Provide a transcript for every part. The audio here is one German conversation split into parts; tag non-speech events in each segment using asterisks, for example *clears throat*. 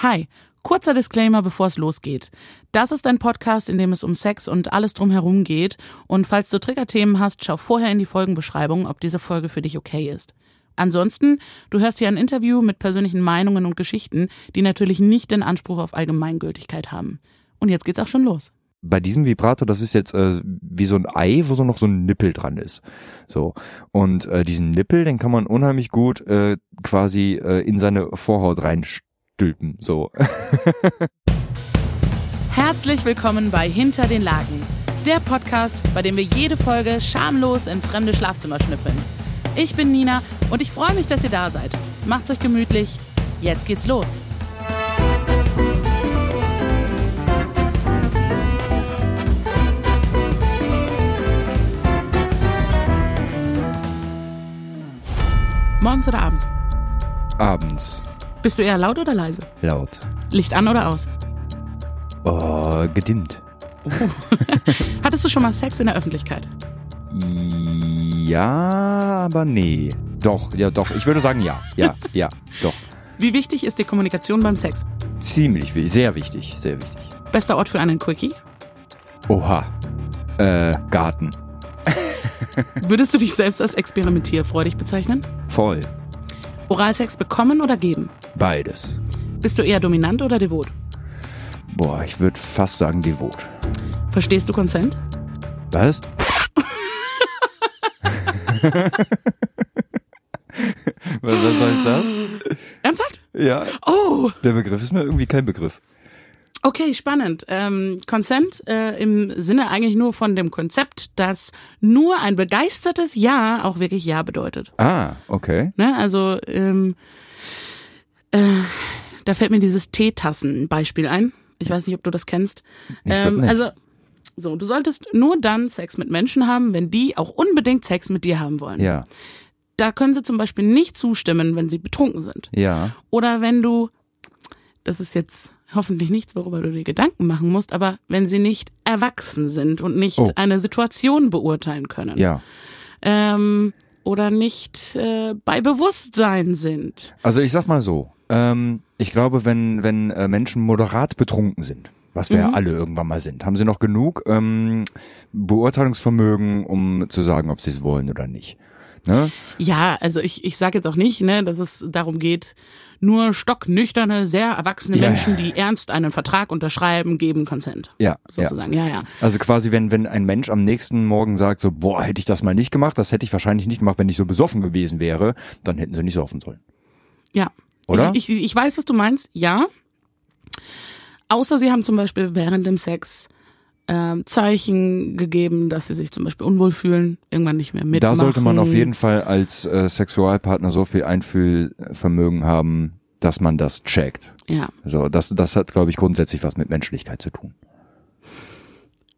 Hi, kurzer Disclaimer, bevor es losgeht. Das ist ein Podcast, in dem es um Sex und alles drumherum geht. Und falls du Triggerthemen hast, schau vorher in die Folgenbeschreibung, ob diese Folge für dich okay ist. Ansonsten, du hörst hier ein Interview mit persönlichen Meinungen und Geschichten, die natürlich nicht den Anspruch auf Allgemeingültigkeit haben. Und jetzt geht's auch schon los bei diesem Vibrator, das ist jetzt äh, wie so ein Ei, wo so noch so ein Nippel dran ist. So. Und äh, diesen Nippel, den kann man unheimlich gut äh, quasi äh, in seine Vorhaut reinstülpen. So. Herzlich willkommen bei Hinter den Lagen. Der Podcast, bei dem wir jede Folge schamlos in fremde Schlafzimmer schnüffeln. Ich bin Nina und ich freue mich, dass ihr da seid. Macht's euch gemütlich. Jetzt geht's los. Morgens oder abends? Abends. Bist du eher laut oder leise? Laut. Licht an oder aus? Oh, gedimmt. Oh. *laughs* Hattest du schon mal Sex in der Öffentlichkeit? Ja, aber nee. Doch, ja, doch. Ich würde sagen ja. Ja, ja, doch. Wie wichtig ist die Kommunikation beim Sex? Ziemlich wichtig. Sehr wichtig. Sehr wichtig. Bester Ort für einen Quickie? Oha. Äh, Garten. *laughs* Würdest du dich selbst als experimentierfreudig bezeichnen? Voll. Oralsex bekommen oder geben? Beides. Bist du eher dominant oder devot? Boah, ich würde fast sagen devot. Verstehst du Consent? *laughs* Was? was, was heißt das? Ernsthaft? Ja. Oh! Der Begriff ist mir irgendwie kein Begriff. Okay, spannend. Ähm, Consent äh, im Sinne eigentlich nur von dem Konzept, dass nur ein begeistertes Ja auch wirklich Ja bedeutet. Ah, okay. Ne? Also ähm, äh, da fällt mir dieses Teetassen-Beispiel ein. Ich weiß nicht, ob du das kennst. Ähm, also so, du solltest nur dann Sex mit Menschen haben, wenn die auch unbedingt Sex mit dir haben wollen. Ja. Da können sie zum Beispiel nicht zustimmen, wenn sie betrunken sind. Ja. Oder wenn du, das ist jetzt hoffentlich nichts, worüber du dir Gedanken machen musst, aber wenn sie nicht erwachsen sind und nicht Oh. eine Situation beurteilen können. Ja. Ähm, oder nicht äh, bei Bewusstsein sind. Also ich sag mal so, ähm, ich glaube, wenn, wenn äh, Menschen moderat betrunken sind, was wir ja alle irgendwann mal sind, haben sie noch genug ähm, Beurteilungsvermögen, um zu sagen, ob sie es wollen oder nicht. Ne? Ja, also ich, ich sage jetzt auch nicht, ne, dass es darum geht, nur stocknüchterne, sehr erwachsene Ja, Menschen, ja. die ernst einen Vertrag unterschreiben, geben Consent. Ja, ja. Sozusagen, ja, ja. Also quasi, wenn, wenn ein Mensch am nächsten Morgen sagt, so, boah, hätte ich das mal nicht gemacht, das hätte ich wahrscheinlich nicht gemacht, wenn ich so besoffen gewesen wäre, dann hätten sie nicht saufen sollen. Ja. Oder? Ich, ich, ich weiß, was du meinst, ja. Außer sie haben zum Beispiel während dem Sex ähm, Zeichen gegeben, dass sie sich zum Beispiel unwohl fühlen, irgendwann nicht mehr Da mitmachen. sollte man auf jeden Fall als äh, Sexualpartner so viel Einfühlvermögen haben, dass man das checkt. Ja, So, das, das hat, glaube ich, grundsätzlich was mit Menschlichkeit zu tun.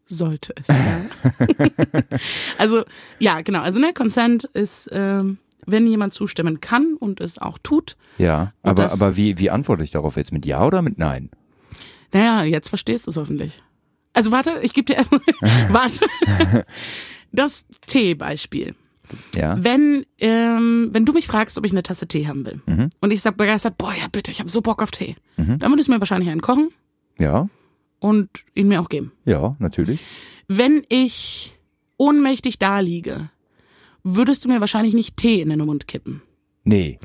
sollte es. Ja. *laughs* also, ja, genau. Also, ne, Consent ist, ähm, wenn jemand zustimmen kann und es auch tut. Ja, aber, das- aber wie, wie antworte ich darauf jetzt? Mit Ja oder mit Nein? Naja, jetzt verstehst du es hoffentlich. Also, warte, ich gebe dir erst *laughs* *laughs* warte. Das Tee-Beispiel. Ja. Wenn, ähm, wenn du mich fragst, ob ich eine Tasse Tee haben will Mhm. und ich sag begeistert, boah, ja bitte, ich habe so Bock auf Tee, dann würdest du mir wahrscheinlich einen kochen Ja, und ihn mir auch geben. ja, natürlich. Wenn ich ohnmächtig da liege, würdest du mir wahrscheinlich nicht Tee in den Mund kippen. Nee.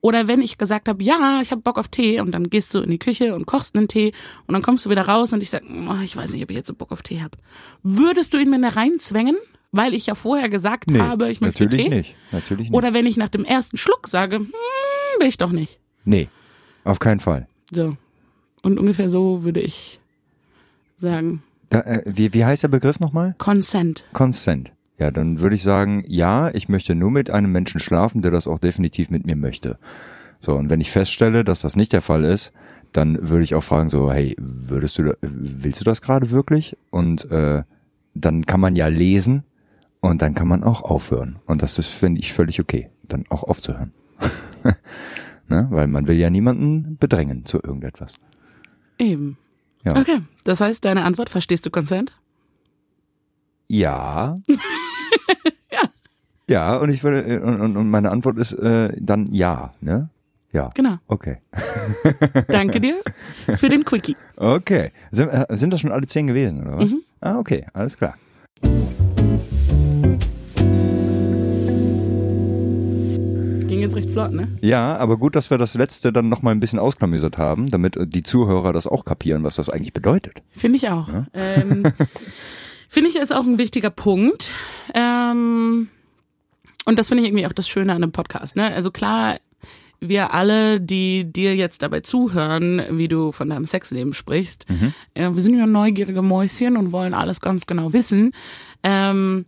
Oder wenn ich gesagt habe, ja, ich habe Bock auf Tee und dann gehst du in die Küche und kochst einen Tee und dann kommst du wieder raus und ich sag, oh, ich weiß nicht, ob ich jetzt so Bock auf Tee habe. Würdest du ihn mir da reinzwängen, weil ich ja vorher gesagt Nee, habe, ich möchte natürlich Tee? nicht. Natürlich nicht. Oder wenn ich nach dem ersten Schluck sage, hm, will ich doch nicht. nee, auf keinen Fall. So. Und ungefähr so würde ich sagen, Da, äh, wie, wie heißt der Begriff nochmal? Consent. Consent. Ja, dann würde ich sagen, ja, ich möchte nur mit einem Menschen schlafen, der das auch definitiv mit mir möchte. So, und wenn ich feststelle, dass das nicht der Fall ist, dann würde ich auch fragen, so, hey, würdest du, willst du das gerade wirklich? Und äh, dann kann man ja lesen und dann kann man auch aufhören. Und das ist, finde ich, völlig okay, dann auch aufzuhören. *laughs* ne? Weil man will ja niemanden bedrängen zu irgendetwas. Eben. Ja. Okay. Das heißt, deine Antwort, verstehst du Consent? Ja. *laughs* Ja. Ja, und ich würde, äh, und, und, meine Antwort ist äh, dann ja, ne? Ja. Genau. Okay. *laughs* Danke dir für den Quickie. Okay. Sind, äh, sind das schon alle zehn gewesen, oder was? Mhm. Ah, okay, alles klar. Ging jetzt recht flott, ne? Ja, aber gut, dass wir das letzte dann noch mal ein bisschen ausklamüsert haben, damit äh, die Zuhörer das auch kapieren, was das eigentlich bedeutet. Finde ich auch. Ähm, *laughs* finde ich ist auch ein wichtiger Punkt. Ähm, und das finde ich irgendwie auch das Schöne an einem Podcast. Ne? Also klar, wir alle, die dir jetzt dabei zuhören, wie du von deinem Sexleben sprichst, äh, wir sind ja neugierige Mäuschen und wollen alles ganz genau wissen. Ähm,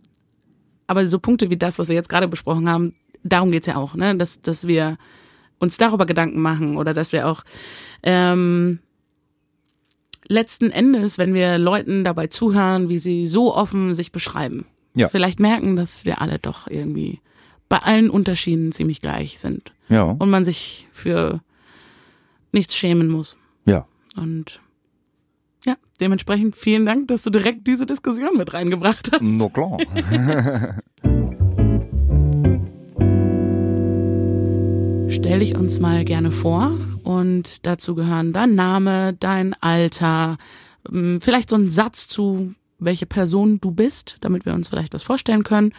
aber so Punkte wie das, was wir jetzt gerade besprochen haben, darum geht's ja auch, ne? Dass, dass wir uns darüber Gedanken machen oder dass wir auch ähm, letzten Endes, wenn wir Leuten dabei zuhören, wie sie so offen sich beschreiben, Ja. vielleicht merken, dass wir alle doch irgendwie bei allen Unterschieden ziemlich gleich sind Ja. und man sich für nichts schämen muss. Ja. Und ja, dementsprechend vielen Dank, dass du direkt diese Diskussion mit reingebracht hast. No klar. *laughs* Stell dich uns mal gerne vor und dazu gehören dein Name, dein Alter, ähm, vielleicht so ein Satz zu, welche Person du bist, damit wir uns vielleicht was vorstellen können.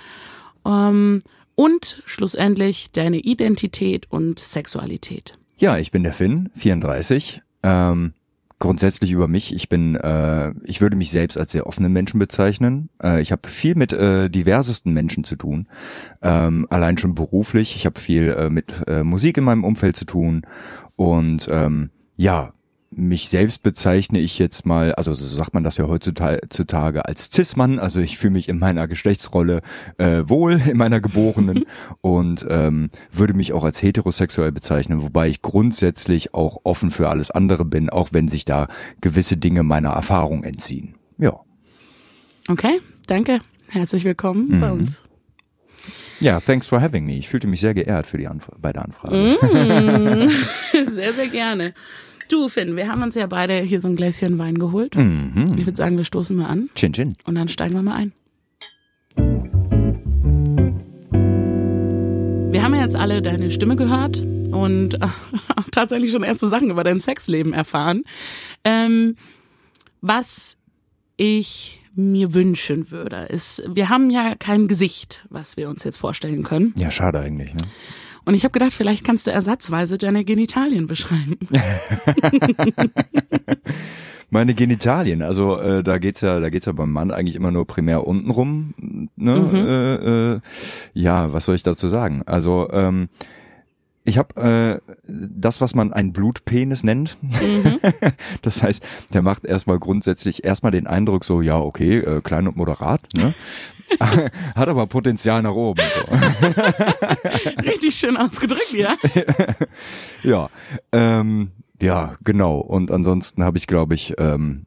Und schlussendlich deine Identität und Sexualität. Ja, ich bin der Finn, 34. Ähm, grundsätzlich über mich. Ich bin, äh, ich würde mich selbst als sehr offenen Menschen bezeichnen. Äh, ich habe viel mit äh, diversesten Menschen zu tun. Ähm, allein schon beruflich. Ich habe viel äh, mit äh, Musik in meinem Umfeld zu tun. Und ähm, ja, mich selbst bezeichne ich jetzt mal, also so sagt man das ja heutzutage als Cis-Mann, also ich fühle mich in meiner Geschlechtsrolle äh, wohl, *laughs* in meiner geborenen und ähm, würde mich auch als heterosexuell bezeichnen, wobei ich grundsätzlich auch offen für alles andere bin, auch wenn sich da gewisse Dinge meiner Erfahrung entziehen. Ja. Okay, danke. Herzlich willkommen bei uns. Ja, thanks for having me. Ich fühlte mich sehr geehrt für die Anf bei der Anfrage. Mm. *laughs* *laughs* Sehr, sehr gerne. Du, Finn, wir haben uns ja beide hier so ein Gläschen Wein geholt. Mhm. Ich würde sagen, wir stoßen mal an Chin Chin. und dann steigen wir mal ein. Wir haben ja jetzt alle deine Stimme gehört und *laughs* auch tatsächlich schon erste Sachen über dein Sexleben erfahren. Ähm, was ich mir wünschen würde, ist, wir haben ja kein Gesicht, was wir uns jetzt vorstellen können. Ja, schade eigentlich. Ne? Und ich habe gedacht, vielleicht kannst du ersatzweise deine Genitalien beschreiben. *laughs* Meine Genitalien, also äh, da geht's ja, da geht's ja beim Mann eigentlich immer nur primär unten rum. Ne? Äh, äh, ja, was soll ich dazu sagen? Also ähm, ich habe äh, das, was man einen Blutpenis nennt. *laughs* das heißt, der macht erstmal grundsätzlich erstmal den Eindruck so, ja okay, äh, klein und moderat, ne? *laughs* hat aber Potenzial nach oben. So. *laughs* Richtig schön ausgedrückt, ja? Ja, ähm, ja, genau. Und ansonsten habe ich, glaube ich, ähm,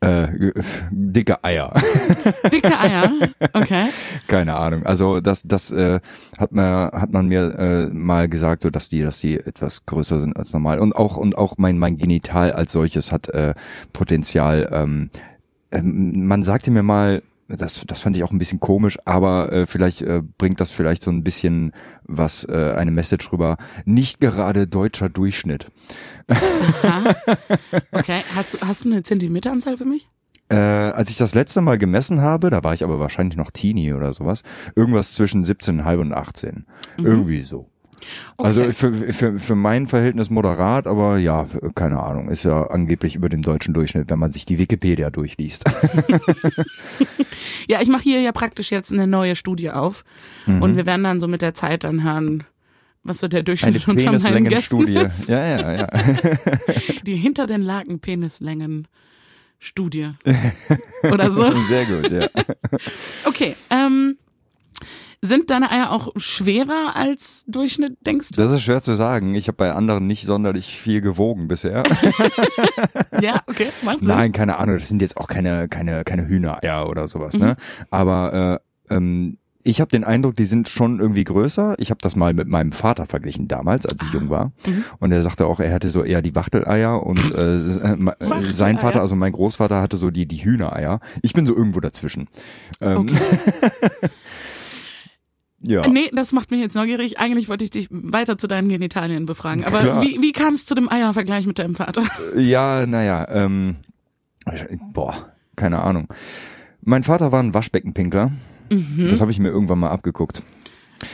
äh, dicke Eier. *laughs* Dicke Eier. Okay. Keine Ahnung. Also das, das äh, hat man, hat man mir äh, mal gesagt, so dass die, dass die etwas größer sind als normal. Und auch und auch mein mein Genital als solches hat äh, Potenzial. Ähm, ähm, man sagte mir mal, das, das fand ich auch ein bisschen komisch, aber äh, vielleicht äh, bringt das vielleicht so ein bisschen was, äh, eine Message rüber. Nicht gerade deutscher Durchschnitt. Aha. *laughs* Okay. Hast du, hast du eine Zentimeteranzahl für mich? Äh, als ich das letzte Mal gemessen habe, da war ich aber wahrscheinlich noch Teenie oder sowas, irgendwas zwischen 17,5 und 18. Irgendwie so. Also Okay. für, für, für mein Verhältnis moderat, aber ja, keine Ahnung, ist ja angeblich über dem deutschen Durchschnitt, wenn man sich die Wikipedia durchliest. *laughs* Ja, ich mache hier ja praktisch jetzt eine neue Studie auf. Und wir werden dann so mit der Zeit dann hören, was so der Eine Durchschnitt unter meinen Gästen ist. Ja, ja, ja. *laughs* *laughs* Die hinter den Laken Penislängen Studie. Oder so. Sehr gut, ja. Okay. Ähm, sind deine Eier auch schwerer als Durchschnitt, denkst du? Das ist schwer zu sagen. Ich habe bei anderen nicht sonderlich viel gewogen bisher. *laughs* Ja, okay. Macht Sinn. Nein, keine Ahnung, das sind jetzt auch keine, keine, keine Hühnereier oder sowas, ne? Aber äh, ähm, ich habe den Eindruck, die sind schon irgendwie größer. Ich habe das mal mit meinem Vater verglichen damals, als ich jung war. Und er sagte auch, er hatte so eher die Wachteleier und äh, äh, äh, sein Wachteleier. Vater, also mein Großvater, hatte so die, die Hühnereier. Ich bin so irgendwo dazwischen. Ähm, *laughs* Ja. Nee, das macht mich jetzt neugierig. Eigentlich wollte ich dich weiter zu deinen Genitalien befragen. Aber Klar. wie, wie kam es zu dem Eiervergleich mit deinem Vater? Ja, naja, ähm, boah, keine Ahnung. Mein Vater war ein Waschbeckenpinkler. Das habe ich mir irgendwann mal abgeguckt.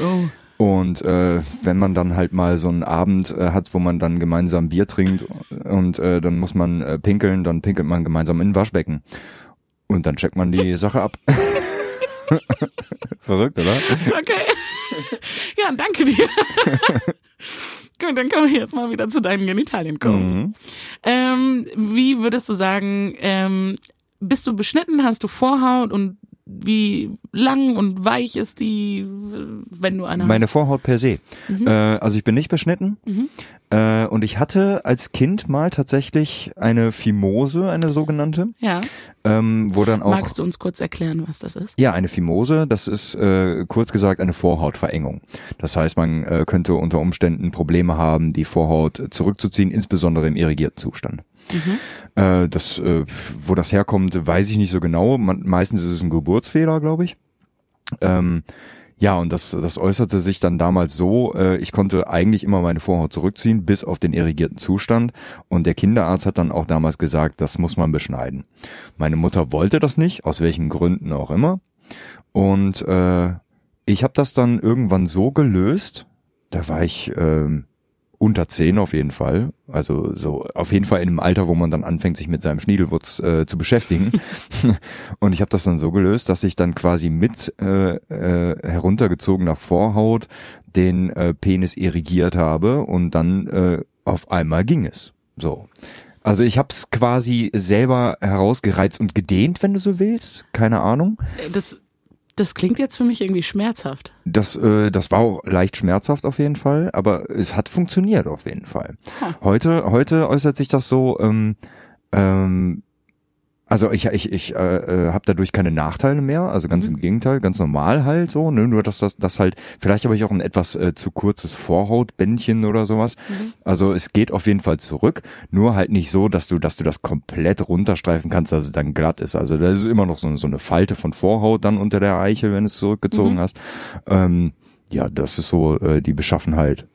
Oh. Und äh, wenn man dann halt mal so einen Abend äh, hat, wo man dann gemeinsam Bier trinkt und äh, dann muss man äh, pinkeln, dann pinkelt man gemeinsam in ein Waschbecken. Und dann checkt man die Sache ab. *laughs* Verrückt, oder? *laughs* Okay. *laughs* Ja, danke dir. *laughs* Gut, dann können wir jetzt mal wieder zu deinen Genitalien kommen. Mhm. Ähm, wie würdest du sagen, ähm, bist du beschnitten, hast du Vorhaut und wie lang und weich ist die, wenn du eine Meine hast? Vorhaut per se. Äh, also ich bin nicht beschnitten. Mhm. Äh, und ich hatte als Kind mal tatsächlich eine Fimose, eine sogenannte, Ja. ähm, wo dann auch Magst du uns kurz erklären, was das ist? Ja, eine Fimose, das ist äh, kurz gesagt eine Vorhautverengung. Das heißt, man äh, könnte unter Umständen Probleme haben, die Vorhaut zurückzuziehen, insbesondere im irrigierten Zustand. Äh, das, äh, wo das herkommt, weiß ich nicht so genau. Man, meistens ist es ein Geburtsfehler, glaube ich. Ähm, ja, und das, das äußerte sich dann damals so, äh, ich konnte eigentlich immer meine Vorhaut zurückziehen, bis auf den irrigierten Zustand. Und der Kinderarzt hat dann auch damals gesagt, das muss man beschneiden. Meine Mutter wollte das nicht, aus welchen Gründen auch immer. Und äh, ich habe das dann irgendwann so gelöst, da war ich ähm, unter zehn auf jeden Fall. Also so auf jeden Fall in einem Alter, wo man dann anfängt, sich mit seinem Schniedelwurz äh, zu beschäftigen. *laughs* und ich habe das dann so gelöst, dass ich dann quasi mit äh, äh, heruntergezogener Vorhaut den äh, Penis irrigiert habe und dann äh, auf einmal ging es. So. Also ich habe es quasi selber herausgereizt und gedehnt, wenn du so willst. Keine Ahnung. Das, das klingt jetzt für mich irgendwie schmerzhaft. Das, äh, das war auch leicht schmerzhaft auf jeden Fall, aber es hat funktioniert auf jeden Fall. Heute, heute äußert sich das so, ähm, ähm, also ich, ich, ich äh, äh, habe dadurch keine Nachteile mehr, also ganz im Gegenteil, ganz normal halt so, ne? nur dass das, das halt, vielleicht habe ich auch ein etwas äh, zu kurzes Vorhautbändchen oder sowas. Also es geht auf jeden Fall zurück, nur halt nicht so, dass du, dass du das komplett runterstreifen kannst, dass es dann glatt ist. Also da ist immer noch so, so eine Falte von Vorhaut dann unter der Eichel, wenn du es zurückgezogen hast. Ähm, ja, das ist so äh, die Beschaffenheit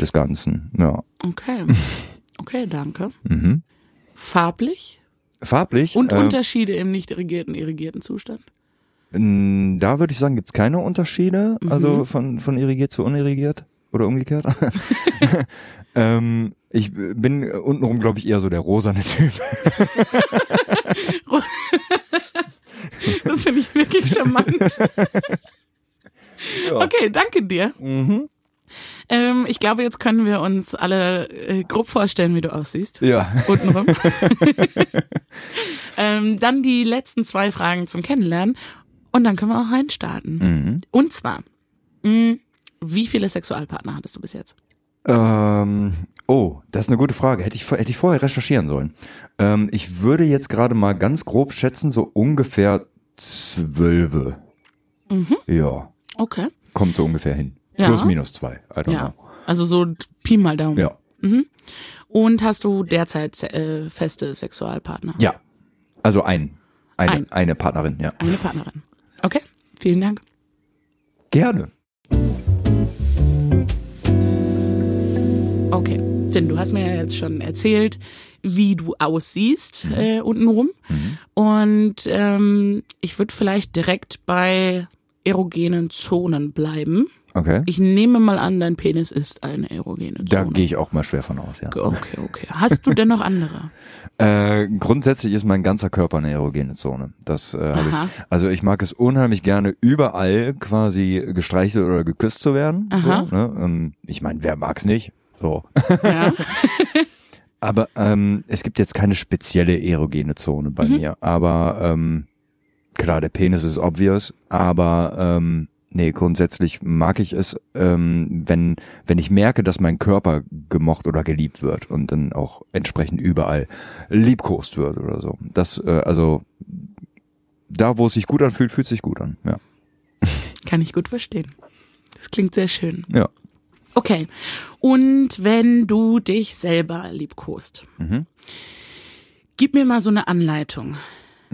des Ganzen. Ja. Okay. *laughs* Okay, danke. Mhm. Farblich? Farblich. Und äh, Unterschiede im nicht irrigierten, irrigierten Zustand? Da würde ich sagen, gibt's keine Unterschiede, Mhm. also von, von irrigiert zu unirrigiert oder umgekehrt. *laughs* *laughs* ähm, ich bin untenrum, glaube ich, eher so der rosane Typ. *laughs* Das finde ich wirklich charmant. Ja. Okay, danke dir. Mhm. Ähm, ich glaube, jetzt können wir uns alle äh, grob vorstellen, wie du aussiehst. Ja. Untenrum. *laughs* ähm, dann die letzten zwei Fragen zum Kennenlernen. Und dann können wir auch reinstarten. Mhm. Und zwar, mh, wie viele Sexualpartner hattest du bis jetzt? Ähm, oh, das ist eine gute Frage. Hätte ich, hätte ich vorher recherchieren sollen. Ähm, ich würde jetzt gerade mal ganz grob schätzen, so ungefähr zwölfe. Mhm. Ja, Okay. kommt so ungefähr hin. Ja. Plus minus zwei. I don't Ja. Also so Pi mal Daumen. know. Ja. Und hast du derzeit äh, feste Sexualpartner? Ja. Also ein. Eine, Ein. eine Partnerin, ja. Eine Partnerin. Okay, vielen Dank. Gerne. Okay. Finn, du hast mir ja jetzt schon erzählt, wie du aussiehst äh, untenrum. Und ähm, ich würde vielleicht direkt bei erogenen Zonen bleiben. Okay. Ich nehme mal an, dein Penis ist eine erogene Zone. Da gehe ich auch mal schwer von aus, ja. Okay, okay. Hast du denn noch andere? *laughs* Äh, grundsätzlich ist mein ganzer Körper eine erogene Zone. Das äh, habe ich. Also ich mag es unheimlich gerne, überall quasi gestreichelt oder geküsst zu werden. Aha. So, ne? ähm, ich meine, wer mag's nicht? So. Ja. *laughs* *laughs* Aber ähm, es gibt jetzt keine spezielle erogene Zone bei mir. Aber ähm, klar, der Penis ist obvious, aber ähm, nee, grundsätzlich mag ich es, ähm, wenn, wenn ich merke, dass mein Körper gemocht oder geliebt wird und dann auch entsprechend überall liebkost wird oder so. Das, äh, also da, wo es sich gut anfühlt, fühlt es sich gut an. Ja. *laughs* Kann ich gut verstehen. Das klingt sehr schön. Ja. Okay. Und wenn du dich selber liebkost, Mhm. gib mir mal so eine Anleitung.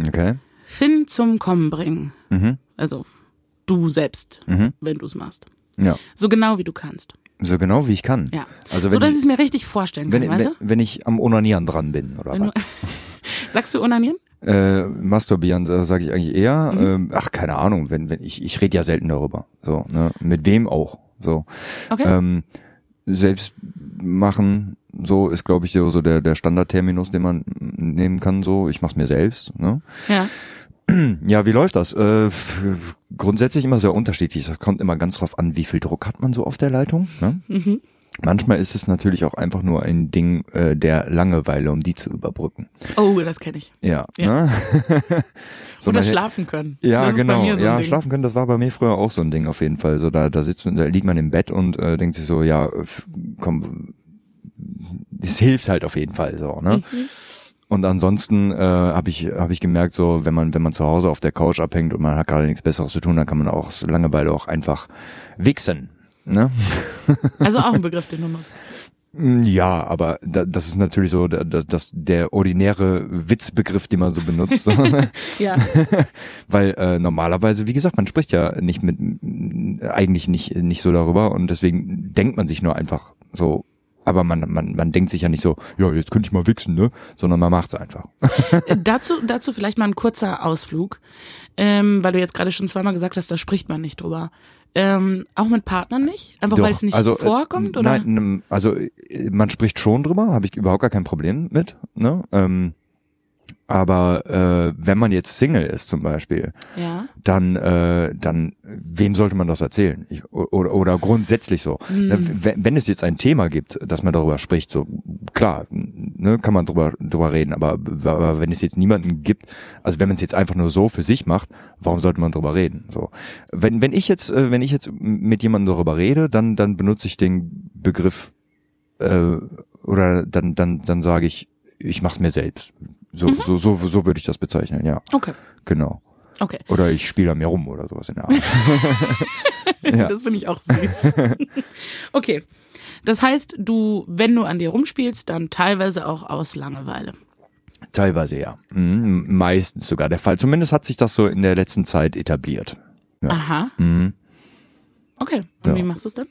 Okay. Finn zum Kommen bringen. Mhm. Also, du selbst, Mhm. wenn du es machst. Ja. So genau wie du kannst. So genau wie ich kann. Ja. Also so wenn dass ich- es mir richtig vorstellen kann, Wenn, weißt wenn, wenn ich am Onanieren dran bin, oder du? Wenn was? du *laughs* Sagst du onanieren? Äh, masturbieren sage ich eigentlich eher. Mhm. Ähm, ach, keine Ahnung, wenn, wenn ich, ich rede ja selten darüber. So, ne? Mit wem auch. So. Okay. Ähm, selbst machen, so ist, glaube ich, so, so der, der Standardterminus, den man nehmen kann. So, ich mach's mir selbst. Ne? ja. Ja, wie läuft das? Äh, grundsätzlich immer sehr unterschiedlich. Das kommt immer ganz drauf an, wie viel Druck hat man so auf der Leitung. Ne? Mhm. Manchmal ist es natürlich auch einfach nur ein Ding äh, der Langeweile, um die zu überbrücken. Oh, das kenne ich. Ja. Ja. Ne? *laughs* so Oder schlafen können. Ja, das genau. Ist bei mir so ein ja, Ding. schlafen können, das war bei mir früher auch so ein Ding auf jeden Fall. So da, da sitzt man, da liegt man im Bett und äh, denkt sich so, ja, komm, das hilft halt auf jeden Fall so, ne? Mhm. Und ansonsten äh, habe ich hab ich gemerkt, so wenn man wenn man zu Hause auf der Couch abhängt und man hat gerade nichts Besseres zu tun, dann kann man auch Langeweile auch einfach wichsen. Ne? *laughs* Also auch ein Begriff, den du nutzt. Mm, Ja, aber da, das ist natürlich so da, da, das, der ordinäre Witzbegriff, den man so benutzt. *laughs* Ja. *laughs* Weil äh, normalerweise, wie gesagt, man spricht ja nicht mit eigentlich nicht nicht so darüber und deswegen denkt man sich nur einfach so. Aber man, man, man denkt sich ja nicht so, ja, jetzt könnte ich mal wichsen, ne? Sondern man macht's einfach. Äh, dazu, dazu vielleicht mal ein kurzer Ausflug, ähm, weil du jetzt gerade schon zweimal gesagt hast, da spricht man nicht drüber. Ähm, auch mit Partnern nicht? Einfach weil es nicht also, äh, vorkommt? Oder? Nein, also äh, man spricht schon drüber, habe ich überhaupt gar kein Problem mit. Ne? Ähm, aber äh, wenn man jetzt Single ist zum Beispiel, Ja. dann, äh, dann wem sollte man das erzählen? Ich, oder, oder grundsätzlich so. Hm. Ne, Wenn, wenn es jetzt ein Thema gibt, dass man darüber spricht, so klar, ne, kann man drüber, drüber reden, aber, aber wenn es jetzt niemanden gibt, also wenn man es jetzt einfach nur so für sich macht, warum sollte man drüber reden? So, wenn, wenn ich jetzt, äh, wenn ich jetzt mit jemandem darüber rede, dann, dann benutze ich den Begriff äh, oder dann, dann, dann sage ich, ich mach's mir selbst. So, Mhm. so, so, so würde ich das bezeichnen, ja, Okay. genau. Okay. Oder ich spiele an mir rum oder sowas in der Art. *laughs* Ja. Das finde ich auch süß. *laughs* okay. Das heißt, du, wenn du an dir rumspielst, dann teilweise auch aus Langeweile. Teilweise ja. Mhm, meistens sogar der Fall. Zumindest hat sich das so in der letzten Zeit etabliert. Ja. Aha. Mhm. Okay. Und Ja. wie machst du es dann?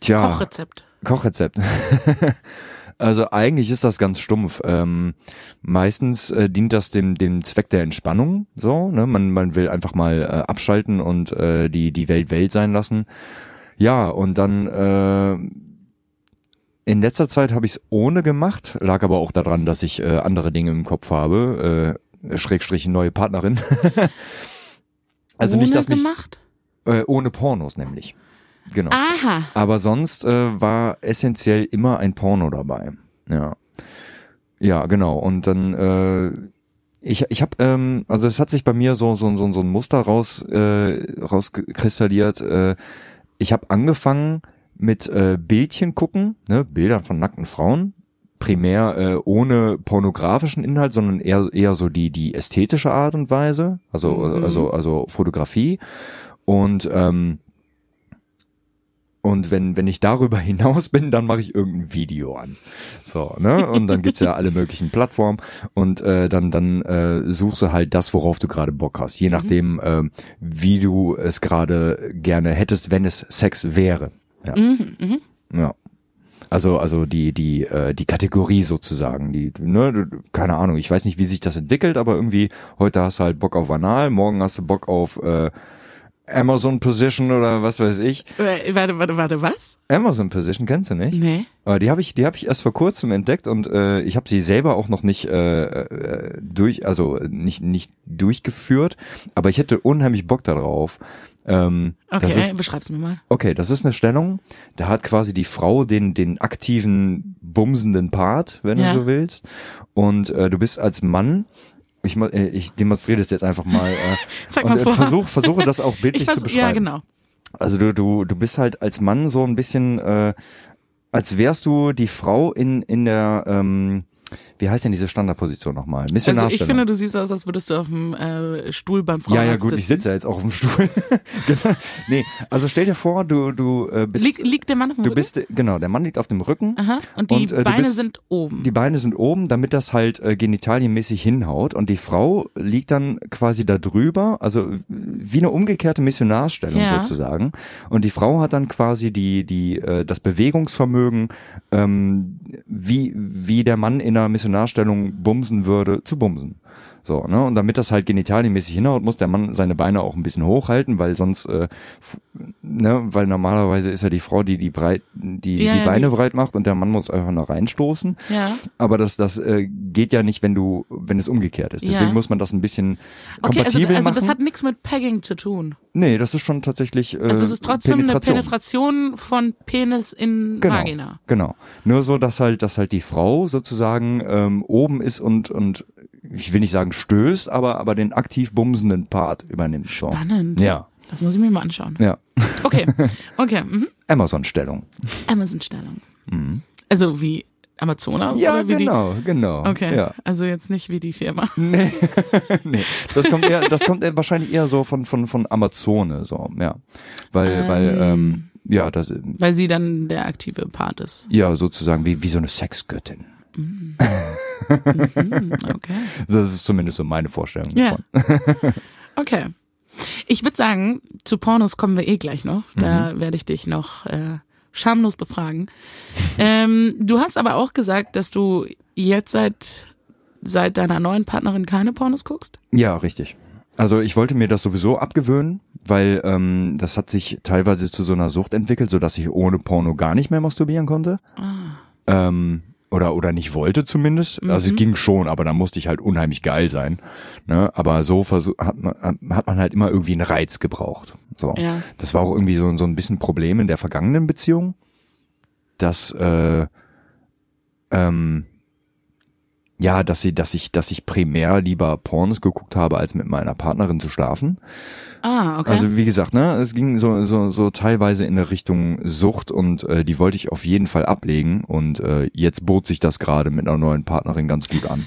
Tja, Kochrezept. Kochrezept. *laughs* also eigentlich ist das ganz stumpf. Ähm, meistens äh, dient das dem, dem Zweck der Entspannung. So, ne? Man, man will einfach mal äh, abschalten und äh, die, die Welt Welt sein lassen. Ja, und dann äh, in letzter Zeit habe ich es ohne gemacht, lag aber auch daran, dass ich äh, andere Dinge im Kopf habe. Äh, Schrägstrich neue Partnerin. *laughs* also Ohne nicht, dass mich gemacht? äh, ohne Pornos nämlich. Genau. Aha. Aber sonst äh, war essentiell immer ein Porno dabei. Ja. Ja, genau. Und dann äh, ich ich habe ähm, also es hat sich bei mir so so so, so ein Muster raus äh, rauskristallisiert. Äh, ich habe angefangen mit äh, Bildchen gucken, ne, Bildern von nackten Frauen, primär äh, ohne pornografischen Inhalt, sondern eher eher so die die ästhetische Art und Weise, also Mhm. also also Fotografie und ähm, und wenn, wenn ich darüber *laughs* hinaus bin, dann mache ich irgendein Video an. So, ne? Und dann gibt's ja alle möglichen Plattformen und äh, dann, dann äh, suchst du halt das, worauf du gerade Bock hast. Je nachdem, äh, wie du es gerade gerne hättest, wenn es Sex wäre. Ja. Mhm, mhm. ja. Also, also die, die, äh, die Kategorie sozusagen, die, ne, keine Ahnung, ich weiß nicht, wie sich das entwickelt, aber irgendwie, heute hast du halt Bock auf Anal, morgen hast du Bock auf äh, Amazon Position oder was weiß ich. Äh, Warte, warte, warte, was? Amazon Position kennst du nicht? Nee. Aber die habe ich, die habe ich erst vor kurzem entdeckt und äh, ich habe sie selber auch noch nicht äh, äh, durch, also nicht nicht durchgeführt. Aber ich hätte unheimlich Bock darauf. Ähm, Okay, ist, beschreib's mir mal. okay, das ist eine Stellung. Da hat quasi die Frau den den aktiven bumsenden Part, wenn Ja. du so willst. Und äh, du bist als Mann ich, äh, ich demonstriere das jetzt einfach mal. Äh, *laughs* Zeig und mal äh, vor. versuch, versuche das auch *laughs* bildlich Ich zu beschreiben. ja, genau. Also du, du, du bist halt als Mann so ein bisschen, äh, als wärst du die Frau in, in der, ähm, wie heißt denn diese Standardposition nochmal? Also Missionarstellung. ich finde, du siehst aus, als würdest du auf dem äh, Stuhl beim ja, Frauenarzt ja, gut, sitzen. ich sitze ja jetzt auch auf dem Stuhl. *laughs* genau. Nee, also stell dir vor, du, du äh, bist, Lieg, liegt der Mann auf dem du Rücken? bist, genau, der Mann liegt auf dem Rücken. Aha. Und die Und, äh, Beine bist- sind oben. Die Beine sind oben, damit das halt äh, genitalienmäßig hinhaut und die Frau liegt dann quasi da drüber, also wie eine umgekehrte Missionarstellung Ja. sozusagen. Und die Frau hat dann quasi die die äh, das Bewegungsvermögen, ähm, wie wie der Mann in einer Missionarstellung bumsen würde, zu bumsen. So, ne? Und damit das halt genitalienmäßig hinhaut, muss der Mann seine Beine auch ein bisschen hochhalten, weil sonst, äh, ne, weil normalerweise ist ja die Frau, die die breit, die Ja, die ja, Beine die- breit macht und der Mann muss einfach noch reinstoßen. ja. Aber das, das äh, geht ja nicht, wenn du, wenn es umgekehrt ist. Deswegen Ja. muss man das ein bisschen Okay, also, kompatibel also machen. das hat nichts mit Pegging zu tun. nee, das ist schon tatsächlich äh, Also es ist trotzdem Penetration. eine Penetration von Penis in Genau, Vagina. genau. Nur so, dass halt, dass halt die Frau sozusagen ähm, oben ist und und ich will nicht sagen stößt, aber aber den aktiv bumsenden Part übernimmt. So. Spannend. Ja, Das muss ich mir mal anschauen. ja. *laughs* Okay, okay. Mhm. Amazon-Stellung. Amazon-Stellung. Also wie Amazonas Ja, oder wie genau, genau. die? Okay, Ja. also jetzt nicht wie die Firma. *laughs* Nee, *laughs* nee. Das kommt eher, das kommt eher wahrscheinlich eher so von von von Amazone, so, ja, weil weil ähm, ja das Weil sie dann der aktive Part ist. ja sozusagen wie wie so eine Sexgöttin. Hm, okay. *laughs* Das ist zumindest so meine Vorstellung Ja. davon. *laughs* Okay. Ich würde sagen, zu Pornos kommen wir eh gleich noch. Da Mhm. werde ich dich noch äh, schamlos befragen. *laughs* ähm, du hast aber auch gesagt, dass du jetzt seit seit deiner neuen Partnerin keine Pornos guckst. Ja, richtig. Also ich wollte mir das sowieso abgewöhnen, weil ähm, das hat sich teilweise zu so einer Sucht entwickelt, so dass ich ohne Porno gar nicht mehr masturbieren konnte. Ähm, oder oder nicht wollte zumindest. Also es ging schon, aber da musste ich halt unheimlich geil sein. Ne? Aber so versuch, hat man hat man halt immer irgendwie einen Reiz gebraucht. So. Ja. Das war auch irgendwie so so ein bisschen Problem in der vergangenen Beziehung, dass äh, ähm, ja, dass sie, dass ich, dass ich primär lieber Pornos geguckt habe, als mit meiner Partnerin zu schlafen. Ah, okay. Also wie gesagt, ne, es ging so, so, so teilweise in eine Richtung Sucht und äh, die wollte ich auf jeden Fall ablegen und äh, jetzt bot sich das gerade mit einer neuen Partnerin ganz gut an.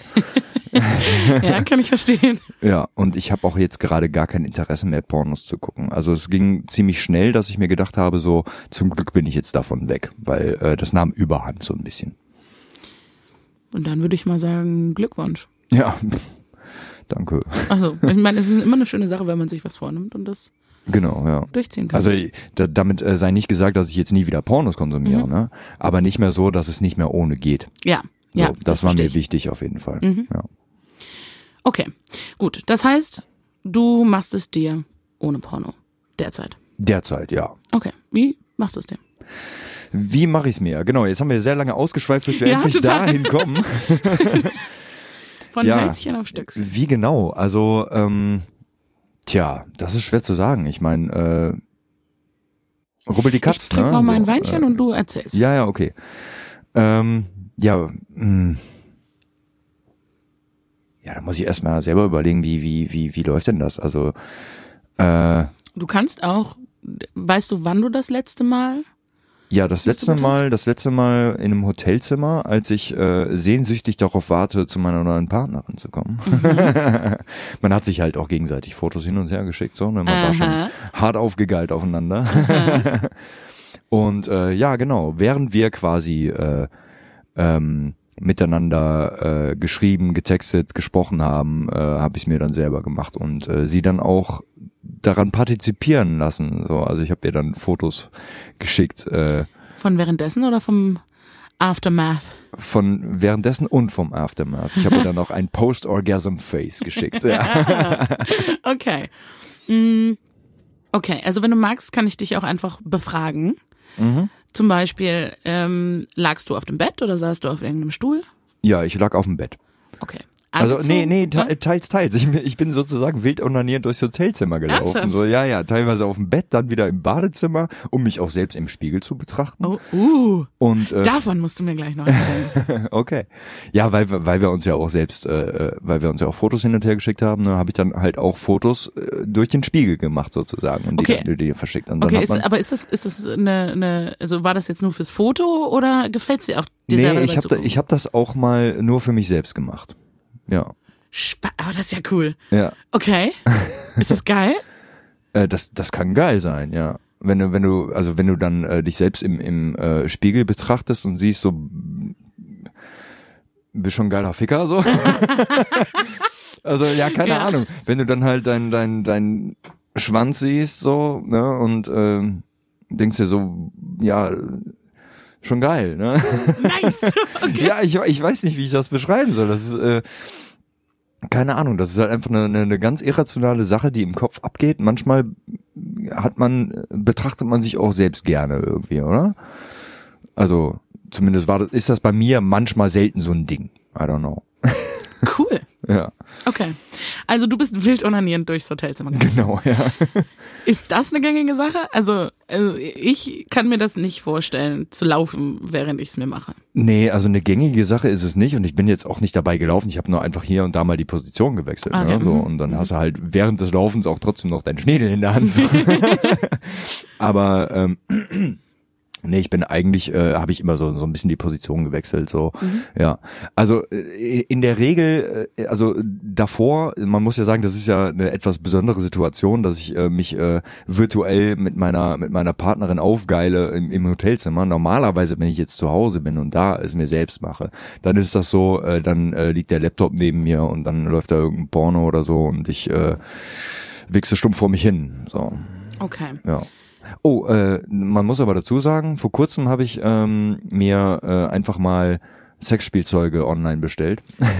*laughs* ja, kann ich verstehen. ja, und ich habe auch jetzt gerade gar kein Interesse mehr, Pornos zu gucken. Also es ging ziemlich schnell, dass ich mir gedacht habe, so zum Glück bin ich jetzt davon weg, weil äh, das nahm Überhand so ein bisschen. Und dann würde ich mal sagen, Glückwunsch. Ja, *laughs* danke. Also, *laughs* ich meine, es ist immer eine schöne Sache, wenn man sich was vornimmt und das Genau, ja. durchziehen kann. Also da, damit äh, sei nicht gesagt, dass ich jetzt nie wieder Pornos konsumiere, Mhm. ne? Aber nicht mehr so, dass es nicht mehr ohne geht. ja, So, ja. das, war verstehe mir ich. wichtig auf jeden Fall. Mhm. Ja. Okay, gut. Das heißt, du machst es dir ohne Porno derzeit. Derzeit, ja. Okay, wie machst du es dir? Wie mache ich es mir? Genau, jetzt haben wir sehr lange ausgeschweift, bis wir Ja, endlich total. dahin kommen. *laughs* Von Ja. Hölzchen auf Stöckchen. Wie genau? Also, ähm, tja, das ist schwer zu sagen. Ich meine, äh, rubbel die Ich Katz, trink ne? mal mein So, Weinchen äh, und du erzählst. Ja, ja, okay. Ähm, ja, mh. ja, da muss ich erstmal selber überlegen, wie, wie, wie, wie läuft denn das? Also, äh, Du kannst auch, weißt du, wann du das letzte Mal? Ja, das letzte Mal, das letzte Mal in einem Hotelzimmer, als ich äh, sehnsüchtig darauf warte, zu meiner neuen Partnerin zu kommen. Mhm. *laughs* Man hat sich halt auch gegenseitig Fotos hin und her geschickt, so, ne? Man war Aha. schon hart aufgegeilt aufeinander. *laughs* und äh, ja, genau, während wir quasi äh, ähm, miteinander äh, geschrieben, getextet, gesprochen haben, äh, habe ich mir dann selber gemacht und äh, sie dann auch daran partizipieren lassen. So, also ich habe ihr dann Fotos geschickt äh, Von währenddessen oder vom Aftermath? von währenddessen und vom Aftermath. Ich habe ihr dann *laughs* auch ein Post-Orgasm-Face geschickt. Ja. *laughs* Okay. Mm, Okay, also wenn du magst, kann ich dich auch einfach befragen. Mhm. Zum Beispiel, ähm, lagst du auf dem Bett oder saßt du auf irgendeinem Stuhl? ja, ich lag auf dem Bett. Okay. Also nee, nee, te Ja? teils, teils. Ich, bin- ich bin sozusagen wild onanierend durchs Hotelzimmer gelaufen. Ernsthaft? So, ja, ja, teilweise auf dem Bett, dann wieder im Badezimmer, um mich auch selbst im Spiegel zu betrachten. Oh, uh, Und äh, davon musst du mir gleich noch erzählen. *laughs* okay. Ja, weil wir- weil wir uns ja auch selbst, äh, äh, weil wir uns ja auch Fotos hin und her geschickt haben, ne, habe ich dann halt auch Fotos äh, durch den Spiegel gemacht sozusagen und Okay. die, die, die verschickt. Und Okay, ist, aber ist das, ist das eine, eine, also war das jetzt nur fürs Foto oder gefällt dir auch dir selber nee, ich habe da, ich hab das auch mal nur für mich selbst gemacht. Ja, Spa aber das ist ja cool. ja. Okay. Ist das geil? *laughs* Äh, das, das kann geil sein, ja. Wenn du, wenn du, also wenn du dann äh, dich selbst im, im äh, Spiegel betrachtest und siehst so, bist schon ein geiler Ficker, so. *laughs* also ja, keine Ja. Ahnung. Wenn du dann halt dein, dein, dein Schwanz siehst, so, ne, und ähm, denkst dir so, ja, schon geil, ne? *laughs* Nice. Okay. Ja, ich, ich weiß nicht, wie ich das beschreiben soll. Das ist, äh, keine Ahnung, das ist halt einfach eine, eine, eine ganz irrationale Sache, die im Kopf abgeht. Manchmal hat man, betrachtet man sich auch selbst gerne irgendwie, oder? Also, zumindest war das, ist das bei mir manchmal selten so ein Ding. I don't know. *laughs* Cool. Ja, Okay. Also du bist wild onanierend durchs Hotelzimmer gegangen. genau, ja. *laughs* Ist das eine gängige Sache? Also, also ich kann mir das nicht vorstellen, zu laufen, während ich es mir mache. Nee, also eine gängige Sache ist es nicht und ich bin jetzt auch nicht dabei gelaufen. Ich habe nur einfach hier und da mal die Position gewechselt. Okay, Ne? So, mhm. und dann hast du halt während des Laufens auch trotzdem noch deinen Schädel in der Hand. *laughs* *laughs* Aber ähm, nee, ich bin eigentlich, äh, habe ich immer so, so ein bisschen die Position gewechselt. So, ja. Also äh, in der Regel, äh, also davor, man muss ja sagen, das ist ja eine etwas besondere Situation, dass ich äh, mich äh, virtuell mit meiner mit meiner Partnerin aufgeile im, im Hotelzimmer. Normalerweise, wenn ich jetzt zu Hause bin und da es mir selbst mache, dann ist das so, äh, dann äh, liegt der Laptop neben mir und dann läuft da irgendein Porno oder so und ich äh, wichse stumpf vor mich hin. So, Okay. ja. Oh, äh, man muss aber dazu sagen, vor kurzem habe ich ähm, mir äh, einfach mal Sexspielzeuge online bestellt. *laughs*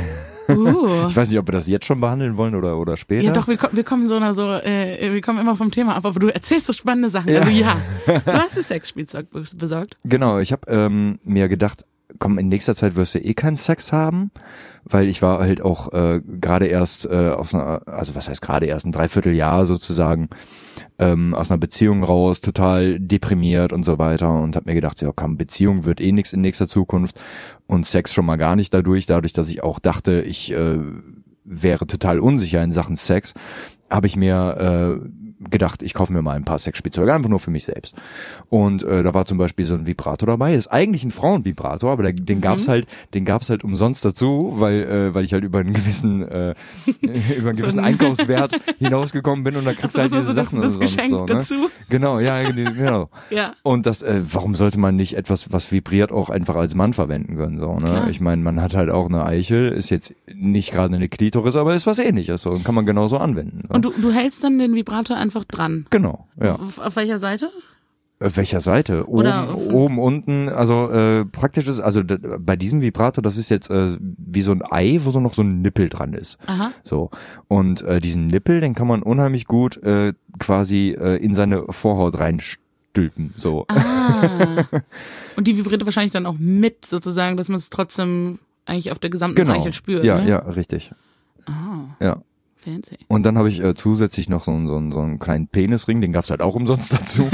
Uh. Ich weiß nicht, ob wir das jetzt schon behandeln wollen oder oder später. Ja, doch, wir, wir kommen so oder so, äh, wir kommen immer vom Thema ab, aber du erzählst so spannende Sachen. Also ja, du hast das *laughs* Sexspielzeug bes- besorgt. Genau, ich habe ähm, mir gedacht, komm, in nächster Zeit wirst du eh keinen Sex haben, weil ich war halt auch äh, gerade erst äh, aus einer, also was heißt gerade erst ein Dreivierteljahr sozusagen ähm, aus einer Beziehung raus, total deprimiert und so weiter und habe mir gedacht, ja komm, Beziehung wird eh nix in nächster Zukunft und Sex schon mal gar nicht dadurch, dadurch, dass ich auch dachte, ich äh, wäre total unsicher in Sachen Sex, habe ich mir äh, gedacht, ich kaufe mir mal ein paar Sexspielzeuge, einfach nur für mich selbst. Und äh, da war zum Beispiel so ein Vibrator dabei. Ist eigentlich ein Frauenvibrator, aber der, den gab's halt, den gab's halt umsonst dazu, weil äh, weil ich halt über einen gewissen äh, *laughs* über einen So gewissen ein- Einkaufswert *laughs* hinausgekommen bin und da kriegst du halt Das diese so das, Sachen das umsonst Geschenk so, ne? dazu. Genau, ja, genau. *laughs* Ja. Und das, äh, warum sollte man nicht etwas, was vibriert, auch einfach als Mann verwenden können? So, ne? Klar. Ich meine, man hat halt auch eine Eichel, ist jetzt nicht gerade eine Klitoris, aber ist was ähnliches so und kann man genauso anwenden. So. Und du, du hältst dann den Vibrator einfach dran. genau, ja. Auf, auf welcher Seite? Auf welcher Seite? Oben, Oder oben, unten, also äh, praktisch ist, also bei diesem Vibrator, das ist jetzt äh, wie so ein Ei, wo so noch so ein Nippel dran ist. Aha. So. Und äh, diesen Nippel, den kann man unheimlich gut äh, quasi äh, in seine Vorhaut reinstülpen. So. Ah. *laughs* Und die vibriert wahrscheinlich dann auch mit, sozusagen, dass man es trotzdem eigentlich auf der gesamten Genau. Eichel spürt. ja, ne? ja, richtig. Ah, Ja. Fancy. Und dann habe ich äh, zusätzlich noch so, einen- so, so einen kleinen Penisring, den gab's halt auch umsonst *laughs* dazu.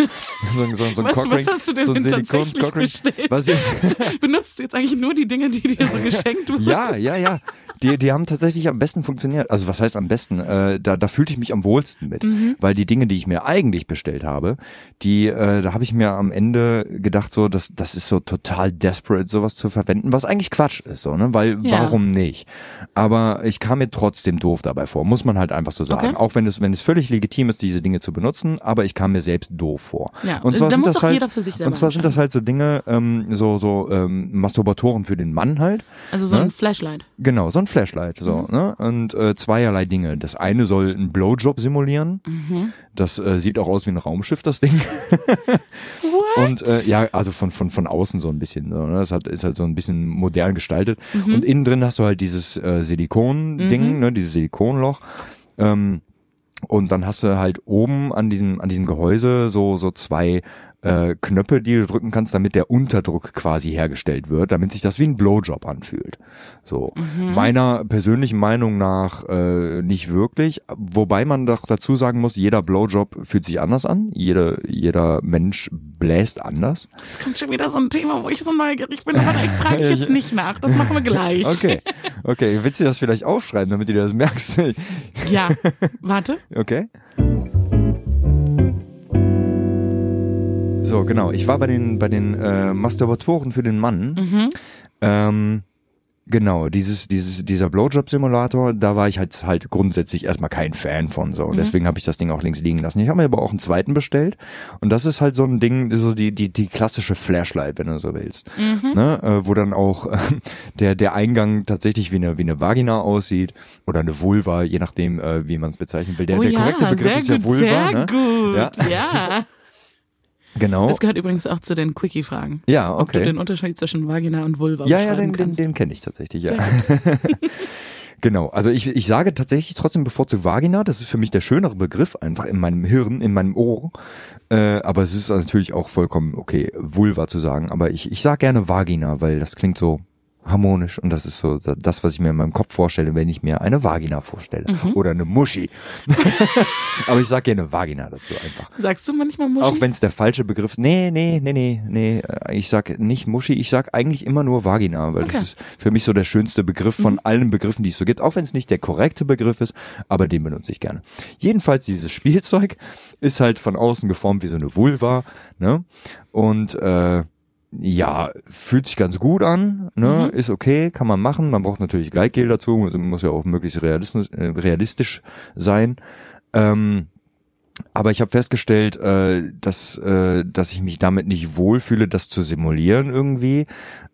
so, so, so Was, Cockring. was hast du denn so ein denn tatsächlich Silikon-Cockring. bestellt? Was ich, *laughs* Benutzt jetzt eigentlich nur die Dinge, die dir so geschenkt wurden? ja, ja, ja. Die, die haben tatsächlich am besten funktioniert. Also was heißt am besten? Äh, da, da fühlte ich mich am wohlsten mit. Mhm. Weil die Dinge, die ich mir eigentlich bestellt habe, die, äh, da habe ich mir am Ende gedacht, so, das, das ist so total desperate, sowas zu verwenden, was eigentlich Quatsch ist, so, ne? Weil Ja. warum nicht? Aber ich kam mir trotzdem doof dabei vor, muss man halt einfach so sagen. Okay. Auch wenn es, wenn es völlig legitim ist, diese Dinge zu benutzen, aber ich kam mir selbst doof vor. Ja, und zwar sind muss das halt, und zwar sind das halt so Dinge, ähm, so, so ähm, Masturbatoren für den Mann halt. Also so Ne? ein Flashlight. Genau, so ein Flashlight, so, Mhm. ne? Und äh, zweierlei Dinge. Das eine soll einen Blowjob simulieren. Mhm. Das äh, sieht auch aus wie ein Raumschiff, das Ding. *laughs* Und äh, ja, also von von von außen so ein bisschen. So, ne? Das hat, ist halt so ein bisschen modern gestaltet. Mhm. Und innen drin hast du halt dieses äh, Silikon-Ding, ne? Dieses Silikonloch. Ähm, und dann hast du halt oben an diesem an diesem Gehäuse so so zwei äh, Knöpfe, die du drücken kannst, damit der Unterdruck quasi hergestellt wird, damit sich das wie ein Blowjob anfühlt. So Mhm. meiner persönlichen Meinung nach äh, nicht wirklich, wobei man doch dazu sagen muss, jeder Blowjob fühlt sich anders an, jeder jeder Mensch bläst anders. Jetzt kommt schon wieder so ein Thema, wo ich so neugierig bin, aber da frage *laughs* ich jetzt nicht nach. Das machen wir gleich. *laughs* Okay, okay, willst du das vielleicht aufschreiben, damit du dir das merkst? Ja, *laughs* warte. Okay. So, genau. Ich war bei den, bei den äh, Masturbatoren für den Mann. Mhm. Ähm, genau, dieses, dieses, dieser Blowjob-Simulator, da war ich halt halt grundsätzlich erstmal kein Fan von. So. Und deswegen habe ich das Ding auch links liegen lassen. Ich habe mir aber auch einen zweiten bestellt. Und das ist halt so ein Ding, so die, die, die klassische Flashlight, wenn du so willst. Ne? Äh, wo dann auch äh, *laughs* der, der Eingang tatsächlich wie eine, wie eine Vagina aussieht oder eine Vulva, je nachdem, äh, wie man es bezeichnen will. Der, oh der ja, korrekte Begriff ist ja gut, Vulva. sehr ne? gut. Ja. Ja. *laughs* Genau. Das gehört übrigens auch zu den Quickie-Fragen. Ja, Ob du okay. den Unterschied zwischen Vagina und Vulva Ja, ja, den, den, den kenne ich tatsächlich, ja. *laughs* genau, also ich, ich sage tatsächlich trotzdem bevorzugt Vagina, das ist für mich der schönere Begriff, einfach in meinem Hirn, in meinem Ohr. Äh, aber es ist natürlich auch vollkommen okay, Vulva zu sagen. Aber ich, ich sage gerne Vagina, weil das klingt so harmonisch und das ist so das, was ich mir in meinem Kopf vorstelle, wenn ich mir eine Vagina vorstelle. Oder eine Muschi. *laughs* aber ich sage gerne Vagina dazu einfach. Sagst du manchmal Muschi? Auch wenn es der falsche Begriff ist. Nee, nee, nee, nee, nee. äh, Ich sag nicht Muschi, ich sag eigentlich immer nur Vagina, weil Okay. das ist für mich so der schönste Begriff von allen Begriffen, die es so gibt. Auch wenn es nicht der korrekte Begriff ist, aber den benutze ich gerne. Jedenfalls dieses Spielzeug ist halt von außen geformt wie so eine Vulva, ne? Und äh, ja, fühlt sich ganz gut an, ne? Ist okay, kann man machen. Man braucht natürlich Gleitgel dazu, muss, muss ja auch möglichst realistisch, äh, realistisch sein. Ähm, aber ich habe festgestellt, äh, dass, äh, dass ich mich damit nicht wohlfühle, das zu simulieren irgendwie.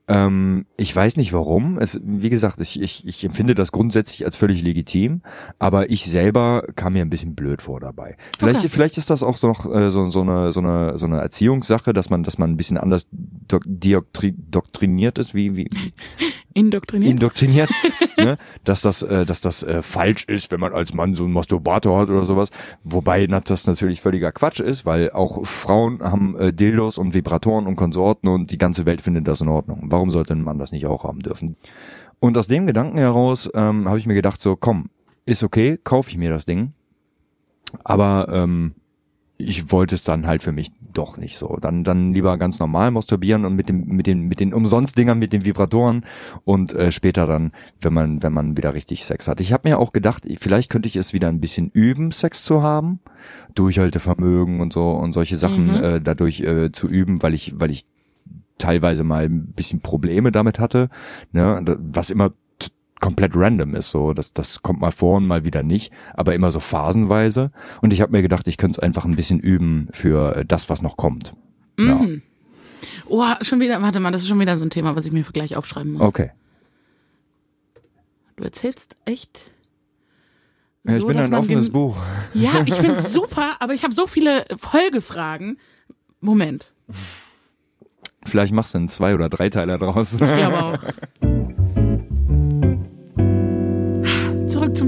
Ähm, ich weiß nicht warum. Es, wie gesagt, ich, ich, ich empfinde das grundsätzlich als völlig legitim, aber ich selber kam mir ein bisschen blöd vor dabei. Vielleicht, Okay. vielleicht ist das auch so noch äh, so, so eine so eine so eine Erziehungssache, dass man dass man ein bisschen anders dok dioktri doktriniert ist, wie wie *laughs* Indoktriniert? indoktriniert, *laughs* ne? dass das, äh, dass das äh, falsch ist, wenn man als Mann so einen Masturbator hat oder sowas. Wobei na, das natürlich völliger Quatsch ist, weil auch Frauen haben äh, Dildos und Vibratoren und Konsorten und die ganze Welt findet das in Ordnung. Warum sollte ein Mann das nicht auch haben dürfen? Und aus dem Gedanken heraus ähm, habe ich mir gedacht, so komm, ist okay, kaufe ich mir das Ding. Aber ähm, ich wollte es dann halt für mich doch nicht so. Dann dann lieber ganz normal masturbieren und mit dem mit den mit den Umsonstdingern mit den Vibratoren und äh, später dann, wenn man wenn man wieder richtig Sex hat. Ich habe mir auch gedacht, vielleicht könnte ich es wieder ein bisschen üben, Sex zu haben, Durchhaltevermögen und so und solche Sachen Mhm. äh, dadurch äh, zu üben, weil ich weil ich teilweise mal ein bisschen Probleme damit hatte, ne, was immer komplett random ist, so das das kommt mal vor und mal wieder nicht, aber immer so phasenweise und ich habe mir gedacht, ich könnte es einfach ein bisschen üben für das, was noch kommt. Ja. Mhm. Oh, schon wieder, warte mal, das ist schon wieder so ein Thema, was ich mir für gleich aufschreiben muss. Okay. Du erzählst echt. Ja, ich so, bin ein offenes gen- Buch. Ja, ich find's *laughs* super, aber ich habe so viele Folgefragen. Moment, Vielleicht machst du einen zwei oder drei Teiler draus. ich glaube auch. *laughs*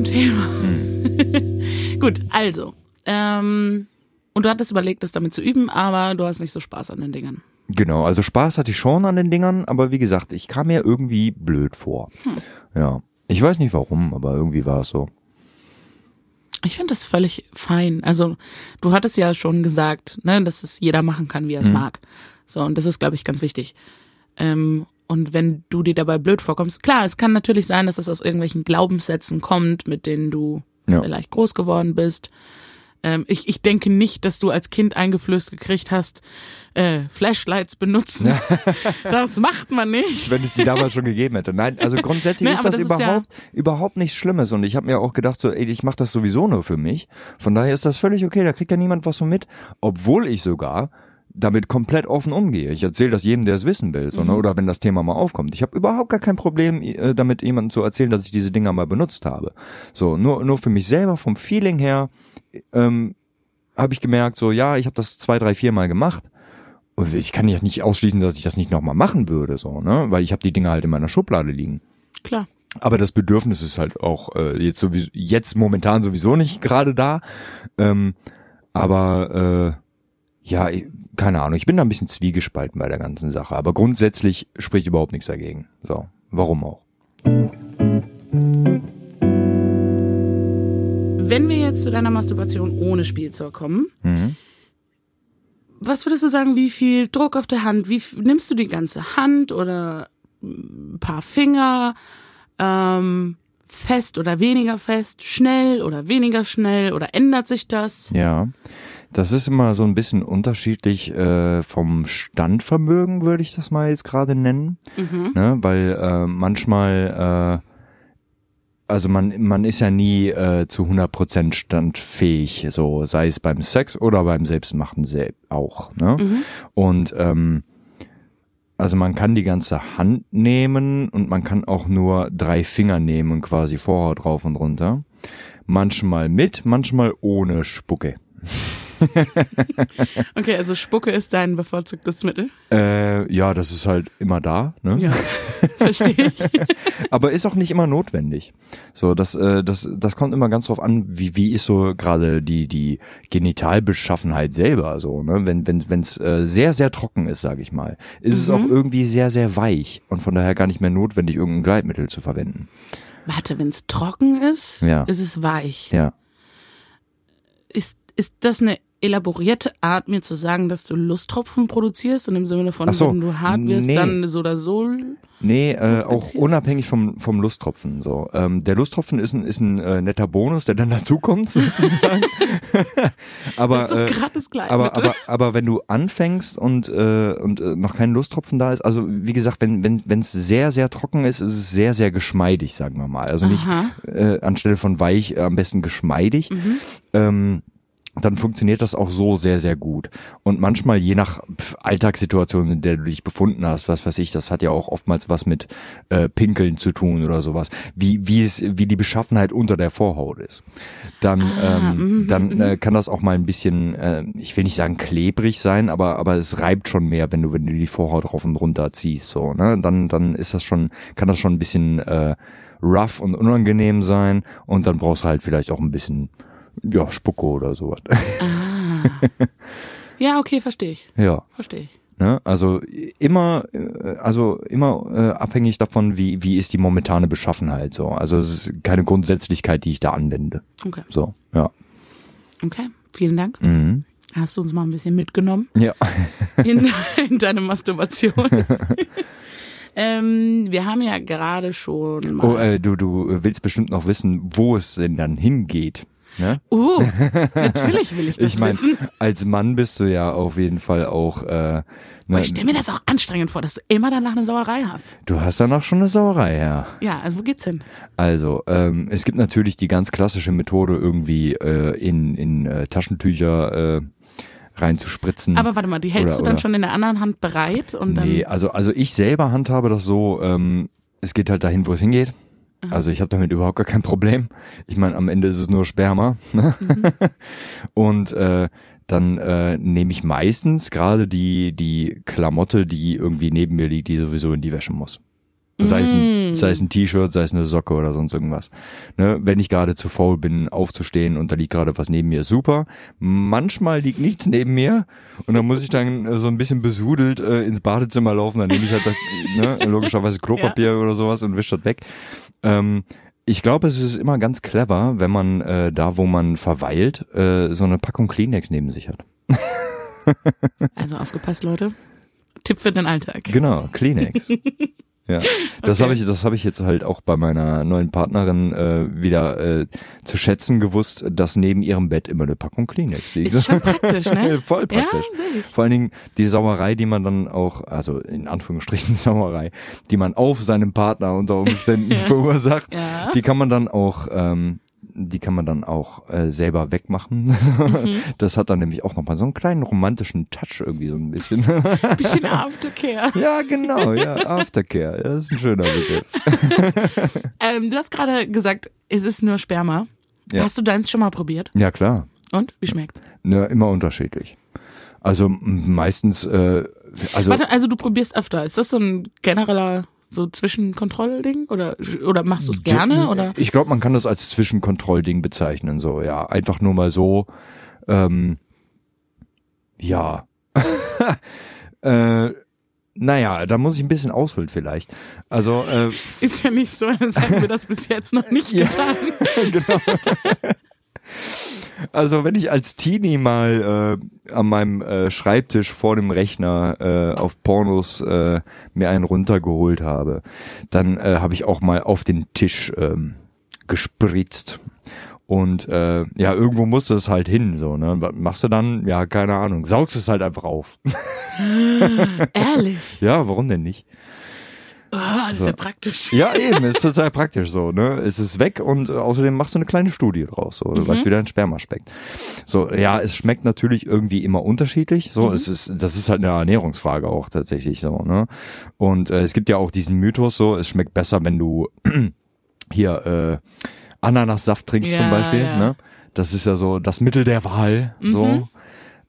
Thema. Hm. *laughs* Gut, also. Ähm, und du hattest überlegt, das damit zu üben, aber du hast nicht so Spaß an den Dingern. Genau, also Spaß hatte ich schon an den Dingern, aber wie gesagt, ich kam mir irgendwie blöd vor. Hm. Ja. Ich weiß nicht warum, aber irgendwie war es so. Ich finde das völlig fein. Also du hattest ja schon gesagt, ne, dass es jeder machen kann, wie er es Mhm. mag. So, und das ist, glaube ich, ganz wichtig. Ähm, und wenn du dir dabei blöd vorkommst, klar, es kann natürlich sein, dass es aus irgendwelchen Glaubenssätzen kommt, mit denen du Ja. vielleicht groß geworden bist. Ähm, ich, ich denke nicht, dass du als Kind eingeflößt gekriegt hast, äh, Flashlights benutzen. *laughs* das macht man nicht. wenn es die damals schon gegeben hätte. Nein, also grundsätzlich *laughs* Ne, ist das, das ist ja- überhaupt überhaupt nichts Schlimmes und ich habe mir auch gedacht so, ey, ich mache das sowieso nur für mich. Von daher ist das völlig okay, da kriegt ja niemand was von mit, obwohl ich sogar damit komplett offen umgehe. Ich erzähle das jedem, der es wissen will, so, ne? oder wenn das Thema mal aufkommt. Ich habe überhaupt gar kein Problem äh, damit jemandem zu erzählen, dass ich diese Dinger mal benutzt habe. So, nur nur für mich selber vom Feeling her ähm, habe ich gemerkt, so ja, ich habe das zwei, drei, vier Mal gemacht. Und ich kann ja nicht ausschließen, dass ich das nicht nochmal machen würde, so, ne? Weil ich habe die Dinger halt in meiner Schublade liegen. Klar. Aber das Bedürfnis ist halt auch äh, jetzt sowieso, jetzt momentan sowieso nicht gerade da. Ähm, aber äh, ja, keine Ahnung, ich bin da ein bisschen zwiegespalten bei der ganzen Sache, aber grundsätzlich spricht überhaupt nichts dagegen. So, warum auch? Wenn wir jetzt zu deiner Masturbation ohne Spielzeug kommen, Mhm. was würdest du sagen, wie viel Druck auf der Hand? Wie nimmst du die ganze Hand oder ein paar Finger? Ähm, fest oder weniger fest? Schnell oder weniger schnell? Oder ändert sich das? Ja, das ist immer so ein bisschen unterschiedlich äh, vom Standvermögen, würde ich das mal jetzt gerade nennen. Ne? Weil äh, manchmal, äh, also man, man ist ja nie äh, zu 100% standfähig, so sei es beim Sex oder beim Selbstmachen sel auch. Ne? Und ähm, also man kann die ganze Hand nehmen und man kann auch nur drei Finger nehmen, quasi Vorhaut drauf und runter. Manchmal mit, manchmal ohne Spucke. *laughs* Okay, also Spucke ist dein bevorzugtes Mittel. Äh, ja, das ist halt immer da, ne? Ja, *laughs* verstehe ich. Aber ist auch nicht immer notwendig. So, das, äh, das, das kommt immer ganz drauf an, wie, wie ist so gerade die, die Genitalbeschaffenheit selber, so, ne? Wenn, wenn, wenn's äh, sehr, sehr trocken ist, sage ich mal, ist es auch irgendwie sehr, sehr weich und von daher gar nicht mehr notwendig, irgendein Gleitmittel zu verwenden. Warte, wenn es trocken ist, Ja. ist es weich. Ja. Ist, ist das eine elaborierte Art, mir zu sagen, dass du Lusttropfen produzierst und im Sinne von, so, wenn du hart wirst, nee. dann so oder so? Nee, äh, auch unabhängig vom, vom Lusttropfen. So, ähm, der Lusttropfen ist ein, ist ein äh, netter Bonus, der dann *laughs* dazukommt sozusagen. *laughs* aber, Das ist äh, gratis aber, aber, aber wenn du anfängst und, äh, und äh, noch kein Lusttropfen da ist, also wie gesagt, wenn wenn wenn es sehr sehr trocken ist, ist es sehr sehr geschmeidig, sagen wir mal. Also nicht Aha. äh, anstelle von weich äh, am besten geschmeidig. Ähm, dann funktioniert das auch so sehr, sehr gut. Und manchmal, je nach Alltagssituation, in der du dich befunden hast, was weiß ich, das hat ja auch oftmals was mit äh, Pinkeln zu tun oder sowas, wie, wie es, wie die Beschaffenheit unter der Vorhaut ist. Dann, ähm, dann äh, kann das auch mal ein bisschen, äh, ich will nicht sagen klebrig sein, aber, aber es reibt schon mehr, wenn du, wenn du die Vorhaut rauf und runter ziehst, so, ne? Dann, dann ist das schon, kann das schon ein bisschen äh, rough und unangenehm sein und dann brauchst du halt vielleicht auch ein bisschen ja, Spucke oder sowas. ja, okay, verstehe ich. ja. Verstehe ich. Ne? Also immer, äh, also immer äh, abhängig davon, wie, wie ist die momentane Beschaffenheit so. Also es ist keine Grundsätzlichkeit, die ich da anwende. Okay. So, ja. Okay, vielen Dank. Mhm. Hast du uns mal ein bisschen mitgenommen Ja. in, *laughs* in deine Masturbation? *laughs* ähm, wir haben ja gerade schon mal. Oh, äh, du, du willst bestimmt noch wissen, wo es denn dann hingeht. Ne? Uh, *laughs* natürlich will ich das ich meine, wissen. als Mann bist du ja auf jeden Fall auch, äh, ne, Ich stelle mir das auch anstrengend vor, dass du immer danach eine Sauerei hast. du hast dann auch schon eine Sauerei, ja. Ja, also wo geht's hin? Also, ähm, es gibt natürlich die ganz klassische Methode, irgendwie äh, in, in äh, Taschentücher äh, reinzuspritzen. Aber warte mal, die hältst Oder- du dann oder- schon in der anderen Hand bereit und dann. Nee, also, also ich selber handhabe das so, ähm, es geht halt dahin, wo es hingeht. Also ich habe damit überhaupt gar kein Problem. Ich meine, am Ende ist es nur Sperma. Ne? *laughs* Und äh, dann äh, nehme ich meistens gerade die, die Klamotte, die irgendwie neben mir liegt, die sowieso in die Wäsche muss. Sei es ein, sei es ein T-Shirt, sei es eine Socke oder sonst irgendwas. Ne? Wenn ich gerade zu faul bin, aufzustehen und da liegt gerade was neben mir, super. Manchmal liegt nichts neben mir und dann muss ich dann äh, so ein bisschen besudelt äh, ins Badezimmer laufen. Dann nehme ich halt das, ne, logischerweise *laughs* Klopapier oder sowas und wische das weg. Ähm, ich glaube, es ist immer ganz clever, wenn man äh, da, wo man verweilt, äh, so eine Packung Kleenex neben sich hat. *laughs* Also aufgepasst, Leute. Tipp für den Alltag. Genau, Kleenex. *laughs* Ja, das Okay. habe ich, das habe ich jetzt halt auch bei meiner neuen Partnerin äh, wieder äh, zu schätzen gewusst, dass neben ihrem Bett immer eine Packung Kleenex liegt. Ist schon praktisch, ne? *laughs* Voll praktisch. Ja, sehe ich. Vor allen Dingen die Sauerei, die man dann auch, also in Anführungsstrichen *laughs* Sauerei, die man auf seinem Partner unter Umständen *laughs* verursacht, Ja. die kann man dann auch, ähm, die kann man dann auch äh, selber wegmachen. Mhm. *laughs* Das hat dann nämlich auch nochmal so einen kleinen romantischen Touch irgendwie so ein bisschen. *laughs* Bisschen *laughs* Aftercare. ja, genau, ja, Aftercare, das ist ein schöner Begriff. Ähm, du hast gerade gesagt, es ist nur Sperma. Ja. Hast du deins schon mal probiert? Ja, klar. Und? Wie schmeckt's? Ja, immer unterschiedlich. Also meistens, äh, also Warte, also du probierst öfter. Ist das so ein genereller so Zwischenkontrollding? Oder, oder machst du es gerne? Oder? Ich glaube, man kann das als Zwischenkontrollding bezeichnen, so, ja. Einfach nur mal so, ähm, Ja. *laughs* äh, naja, da muss ich ein bisschen ausholen vielleicht. Also äh, Ist ja nicht so, als hätten wir das bis jetzt noch nicht getan. *laughs* genau. Also wenn ich als Teenie mal äh, an meinem äh, Schreibtisch vor dem Rechner äh, auf Pornos äh, mir einen runtergeholt habe, dann äh, habe ich auch mal auf den Tisch ähm, gespritzt. Und äh, ja, irgendwo musste es halt hin, so, ne? Was machst du dann? Ja, keine Ahnung. Saugst es halt einfach auf. Ehrlich. *laughs* ja, warum denn nicht? Oh, das ist So. ja praktisch. Ja, eben, *laughs* ist total praktisch so, ne? Es ist weg und äh, außerdem machst du eine kleine Studie draus, so, du weißt, wie dein Sperma schmeckt. So, ja, es schmeckt natürlich irgendwie immer unterschiedlich, so, es ist, das ist halt eine Ernährungsfrage auch tatsächlich so, ne? Und äh, es gibt ja auch diesen Mythos so, es schmeckt besser, wenn du *clears throat* hier äh, Ananassaft trinkst Ja, zum Beispiel, ja. ne? Das ist ja so das Mittel der Wahl, so. Mhm.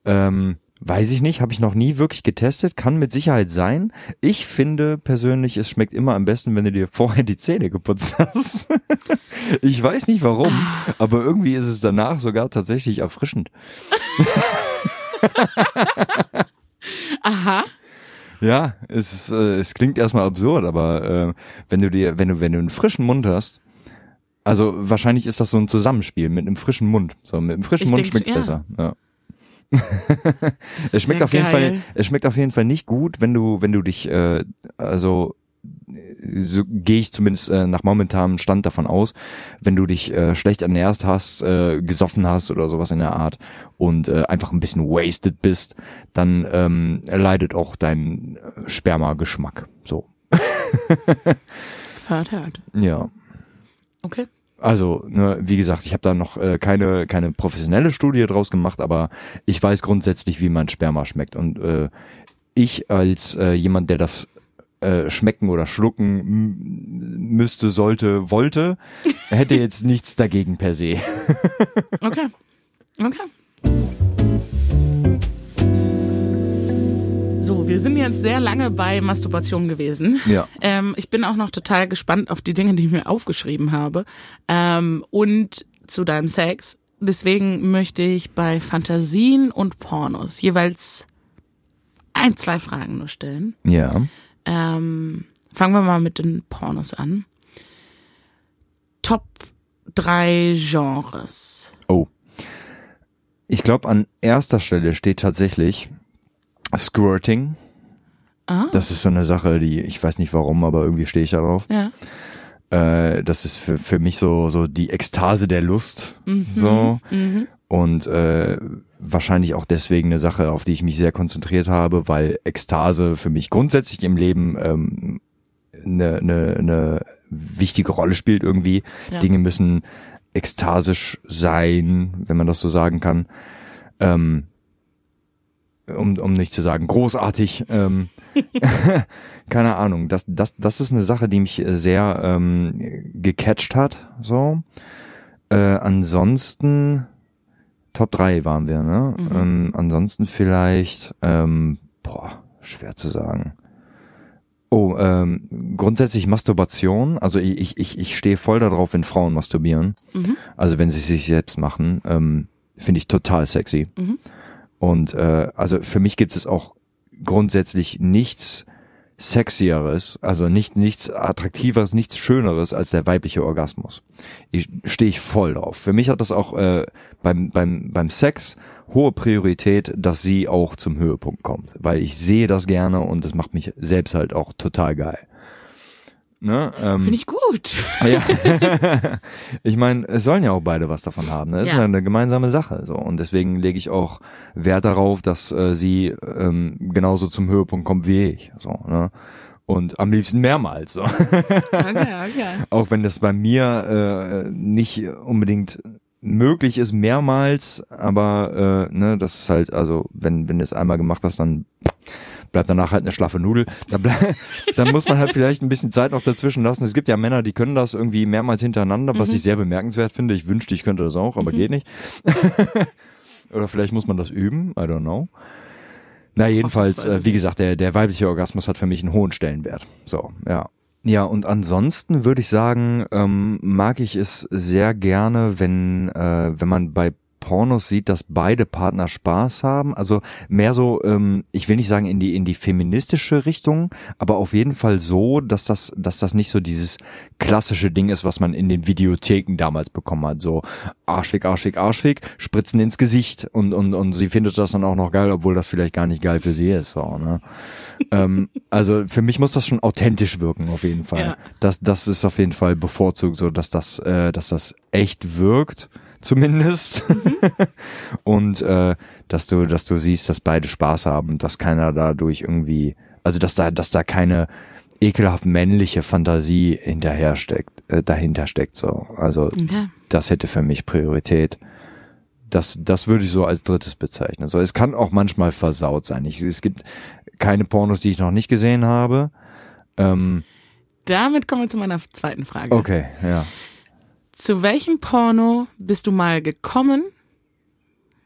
Ähm, weiß ich nicht, habe ich noch nie wirklich getestet, kann mit Sicherheit sein. Ich finde persönlich, es schmeckt immer am besten, wenn du dir vorher die Zähne geputzt hast. *laughs* ich weiß nicht warum, aber irgendwie ist es danach sogar tatsächlich erfrischend. *laughs* Aha. Ja, es ist, äh, es klingt erstmal absurd, aber äh, wenn du dir, wenn du, wenn du einen frischen Mund hast, also wahrscheinlich ist das so ein Zusammenspiel mit einem frischen Mund. So mit einem frischen Ich Mund denk, schmeckt's ja. besser. Ja. *laughs* es schmeckt auf jeden geil. Fall, es schmeckt auf jeden Fall nicht gut, wenn du, wenn du dich, äh, also so gehe ich zumindest äh, nach momentanem Stand davon aus, wenn du dich äh, schlecht ernährt hast, äh, gesoffen hast oder sowas in der Art und äh, einfach ein bisschen wasted bist, dann ähm, leidet auch dein äh, Sperma-Geschmack. So, *laughs* Hört, hört. ja. Okay. Also, ne, wie gesagt, ich habe da noch äh, keine keine professionelle Studie draus gemacht, aber ich weiß grundsätzlich, wie mein Sperma schmeckt und äh, ich als äh, jemand, der das äh, schmecken oder schlucken müsste, sollte, wollte, hätte jetzt nichts dagegen per se. *laughs* Okay. Okay. So, wir sind jetzt sehr lange bei Masturbation gewesen. Ja. Ähm, ich bin auch noch total gespannt auf die Dinge, die ich mir aufgeschrieben habe. Ähm, und zu deinem Sex. Deswegen möchte ich bei Fantasien und Pornos jeweils ein, zwei Fragen nur stellen. Ja. Ähm, fangen wir mal mit den Pornos an. Top drei Genres. Oh. Ich glaube, an erster Stelle steht tatsächlich Squirting. Ah, Das ist so eine Sache, die ich weiß nicht warum, aber irgendwie stehe ich da drauf. ja. Äh, das ist für, für mich so, so die Ekstase der Lust. So. Mhm. Und äh, wahrscheinlich auch deswegen eine Sache, auf die ich mich sehr konzentriert habe, weil Ekstase für mich grundsätzlich im Leben ähm, eine, eine, eine wichtige Rolle spielt irgendwie. Ja. Dinge müssen ekstasisch sein, wenn man das so sagen kann. Ähm, um, um nicht zu sagen großartig. Ähm, *laughs* *laughs* keine Ahnung. Das, das, das ist eine Sache, die mich sehr ähm, gecatcht hat. So. Äh, ansonsten Top 3 waren wir, ne? Ähm, ansonsten vielleicht, ähm, boah, schwer zu sagen. Oh, ähm, grundsätzlich Masturbation. Also ich, ich, ich, ich stehe voll darauf, wenn Frauen masturbieren. Mhm. Also wenn sie sich selbst machen, ähm, finde ich total sexy. Mhm. Und äh, also für mich gibt es auch grundsätzlich nichts sexieres, also nicht nichts attraktiveres, nichts schöneres als der weibliche Orgasmus. Ich stehe ich voll drauf. Für mich hat das auch äh, beim beim beim Sex hohe Priorität, dass sie auch zum Höhepunkt kommt, weil ich sehe das gerne und das macht mich selbst halt auch total geil. Ne? Ähm, Finde ich gut. *laughs* ja. *laughs* ich meine, es sollen ja auch beide was davon haben. Ne? Ist Ja. ja eine gemeinsame Sache. So. Und deswegen lege ich auch Wert darauf, dass äh, sie ähm, genauso zum Höhepunkt kommt wie ich. So, ne? Und am liebsten mehrmals. So. Okay, okay. *laughs* auch wenn das bei mir äh, nicht unbedingt möglich ist, mehrmals, aber äh, ne, das ist halt, also wenn, wenn du es einmal gemacht hast, dann bleibt danach halt eine schlaffe Nudel. Da, *laughs* dann muss man halt vielleicht ein bisschen Zeit noch dazwischen lassen. Es gibt ja Männer, die können das irgendwie mehrmals hintereinander, was ich sehr bemerkenswert finde. Ich wünschte, ich könnte das auch, aber geht nicht. *laughs* Oder vielleicht muss man das üben, I don't know. Na, jedenfalls, äh, wie gesagt, der, der weibliche Orgasmus hat für mich einen hohen Stellenwert. So, ja. Ja, und ansonsten würde ich sagen, ähm, mag ich es sehr gerne, wenn, äh, wenn man bei Pornos sieht, dass beide Partner Spaß haben. Also mehr so, ähm, ich will nicht sagen in die in die feministische Richtung, aber auf jeden Fall so, dass das dass das nicht so dieses klassische Ding ist, was man in den Videotheken damals bekommen hat. So Arschweg, Arschweg, Arschweg, Spritzen ins Gesicht und und und sie findet das dann auch noch geil, obwohl das vielleicht gar nicht geil für sie ist. So, ne? ähm, also für mich muss das schon authentisch wirken auf jeden Fall. Ja. Das das ist auf jeden Fall bevorzugt, so dass das äh, dass das echt wirkt zumindest. *laughs* und äh, dass du, dass du siehst, dass beide Spaß haben, dass keiner dadurch irgendwie, also dass da, dass da keine ekelhaft männliche Fantasie hinterher steckt, äh, dahinter steckt so. Also Okay. das hätte für mich Priorität. Das, das würde ich so als drittes bezeichnen. So, es kann auch manchmal versaut sein. Ich, es gibt keine Pornos, die ich noch nicht gesehen habe. Ähm, Damit kommen wir zu meiner zweiten Frage. okay, ja. Zu welchem Porno bist du mal gekommen,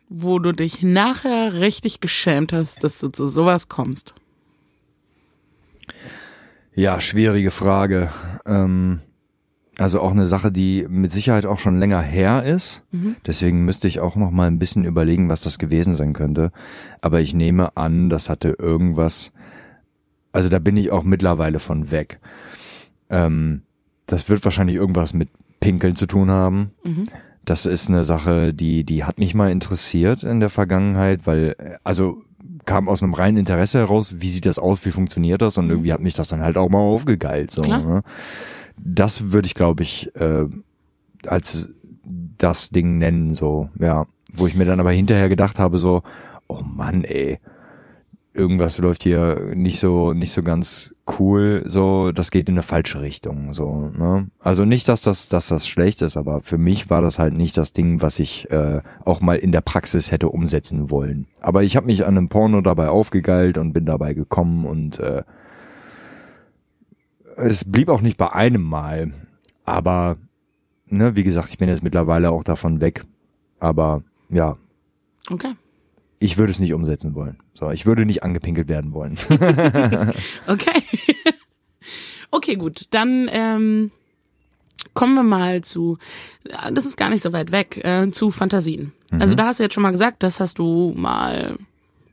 wo du dich nachher richtig geschämt hast, dass du zu sowas kommst? Ja, schwierige Frage. Ähm, also auch eine Sache, die mit Sicherheit auch schon länger her ist. Deswegen müsste ich auch noch mal ein bisschen überlegen, was das gewesen sein könnte. Aber ich nehme an, das hatte irgendwas. Also da bin ich auch mittlerweile von weg. Ähm, das wird wahrscheinlich irgendwas mit Pinkeln zu tun haben. Das ist eine Sache, die die hat mich mal interessiert in der Vergangenheit, weil also kam aus einem reinen Interesse heraus, wie sieht das aus, wie funktioniert das und irgendwie hat mich das dann halt auch mal aufgegeilt. So, ne? Das würde ich, glaube ich, äh, als das Ding nennen, so, ja. Wo ich mir dann aber hinterher gedacht habe, so, oh Mann, ey, irgendwas läuft hier nicht so, nicht so ganz cool, so, das geht in eine falsche Richtung, so, ne. Also nicht, dass das, dass das schlecht ist, aber für mich war das halt nicht das Ding, was ich äh, auch mal in der Praxis hätte umsetzen wollen. Aber ich habe mich an einem Porno dabei aufgegeilt und bin dabei gekommen und äh, es blieb auch nicht bei einem Mal, aber ne, wie gesagt, ich bin jetzt mittlerweile auch davon weg. Aber ja, Okay. Ich würde es nicht umsetzen wollen. So, ich würde nicht angepinkelt werden wollen. *laughs* Okay. okay, gut. Dann ähm, kommen wir mal zu, ja, das ist gar nicht so weit weg, äh, zu Fantasien. Also da hast du jetzt schon mal gesagt, das hast du mal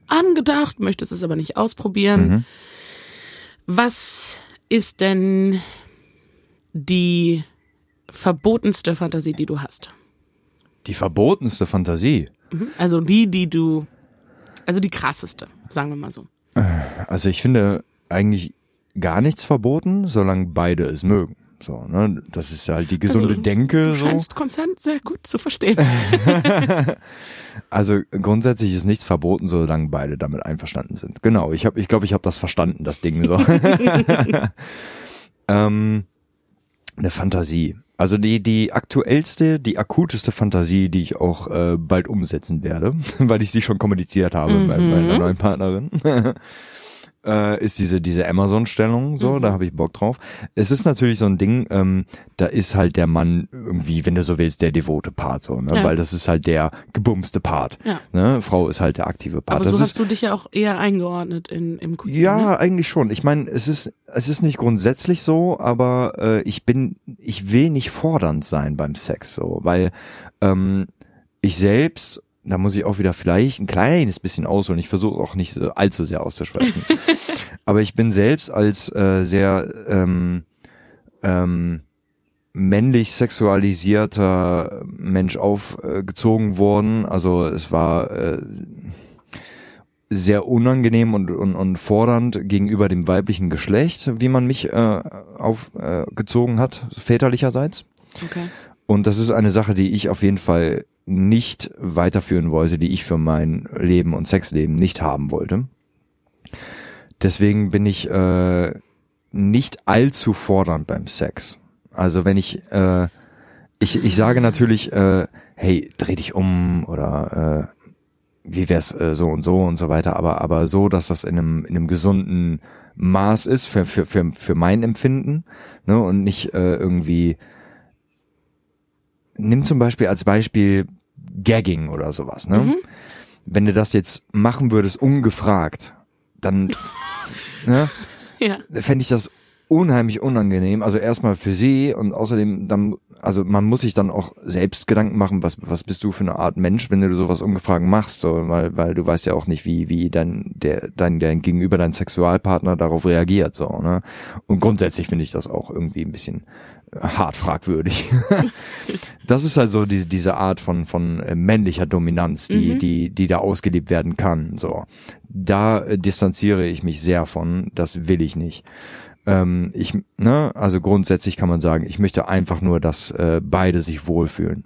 angedacht, möchtest es aber nicht ausprobieren. Was ist denn die verbotenste Fantasie, die du hast? Die verbotenste Fantasie. Also die, die du, also die krasseste, sagen wir mal so. Also ich finde eigentlich gar nichts verboten, solange beide es mögen. So, ne, das ist halt die gesunde Also, Denke. Du so. scheinst Konsent sehr gut zu verstehen. *laughs* Also grundsätzlich ist nichts verboten, solange beide damit einverstanden sind. Genau, ich habe, ich glaube, ich habe das verstanden, das Ding so. *laughs* *laughs* ähm, eine Fantasie. Also die die aktuellste, die akuteste Fantasie, die ich auch äh, bald umsetzen werde, *laughs* weil ich sie schon kommuniziert habe bei, bei einer neuen Partnerin. *laughs* äh, ist diese diese Amazon-Stellung so, da habe ich Bock drauf. Es ist natürlich so ein Ding, ähm, da ist halt der Mann irgendwie, wenn du so willst, der devote Part so, ne? Ja. weil das ist halt der gebumste Part. Ja. Ne? Frau ist halt der aktive Part. Aber das so ist, hast du dich ja auch eher eingeordnet in, im Cookie. ja, Ne? eigentlich schon. Ich meine, es ist es ist nicht grundsätzlich so, aber äh, ich bin ich will nicht fordernd sein beim Sex so, weil ähm, ich selbst da muss ich auch wieder vielleicht ein kleines bisschen ausholen. Ich versuche auch nicht so allzu sehr auszusprechen. *laughs* aber ich bin selbst als äh, sehr ähm, ähm, männlich sexualisierter Mensch aufgezogen worden. Also es war äh, sehr unangenehm und, und, und fordernd gegenüber dem weiblichen Geschlecht, wie man mich äh, aufgezogen äh, hat, väterlicherseits. Okay. Und das ist eine Sache, die ich auf jeden Fall nicht weiterführen wollte, die ich für mein Leben und Sexleben nicht haben wollte. Deswegen bin ich äh, nicht allzu fordernd beim Sex. Also wenn ich, äh, ich, ich sage natürlich, äh, hey, dreh dich um oder äh, wie wär's äh, so und so und so weiter, aber aber so, dass das in einem in einem gesunden Maß ist für für für für mein Empfinden, ne und nicht äh, irgendwie nimm zum Beispiel als Beispiel Gagging oder sowas, ne? Wenn du das jetzt machen würdest ungefragt, dann *laughs* ne, Ja. fände ich das unheimlich unangenehm. Also erstmal für sie und außerdem dann, also man muss sich dann auch selbst Gedanken machen, was, was bist du für eine Art Mensch, wenn du sowas ungefragt machst, so, weil, weil du weißt ja auch nicht, wie, wie dein, der, dein, dein Gegenüber, dein Sexualpartner darauf reagiert, so, ne? Und grundsätzlich finde ich das auch irgendwie ein bisschen hart fragwürdig. *laughs* das ist halt so die, diese Art von, von äh, männlicher Dominanz, die, mhm. die, die da ausgelebt werden kann, so. Da äh, distanziere ich mich sehr von, das will ich nicht. Ähm, ich, ne, also grundsätzlich kann man sagen, ich möchte einfach nur, dass äh, beide sich wohlfühlen.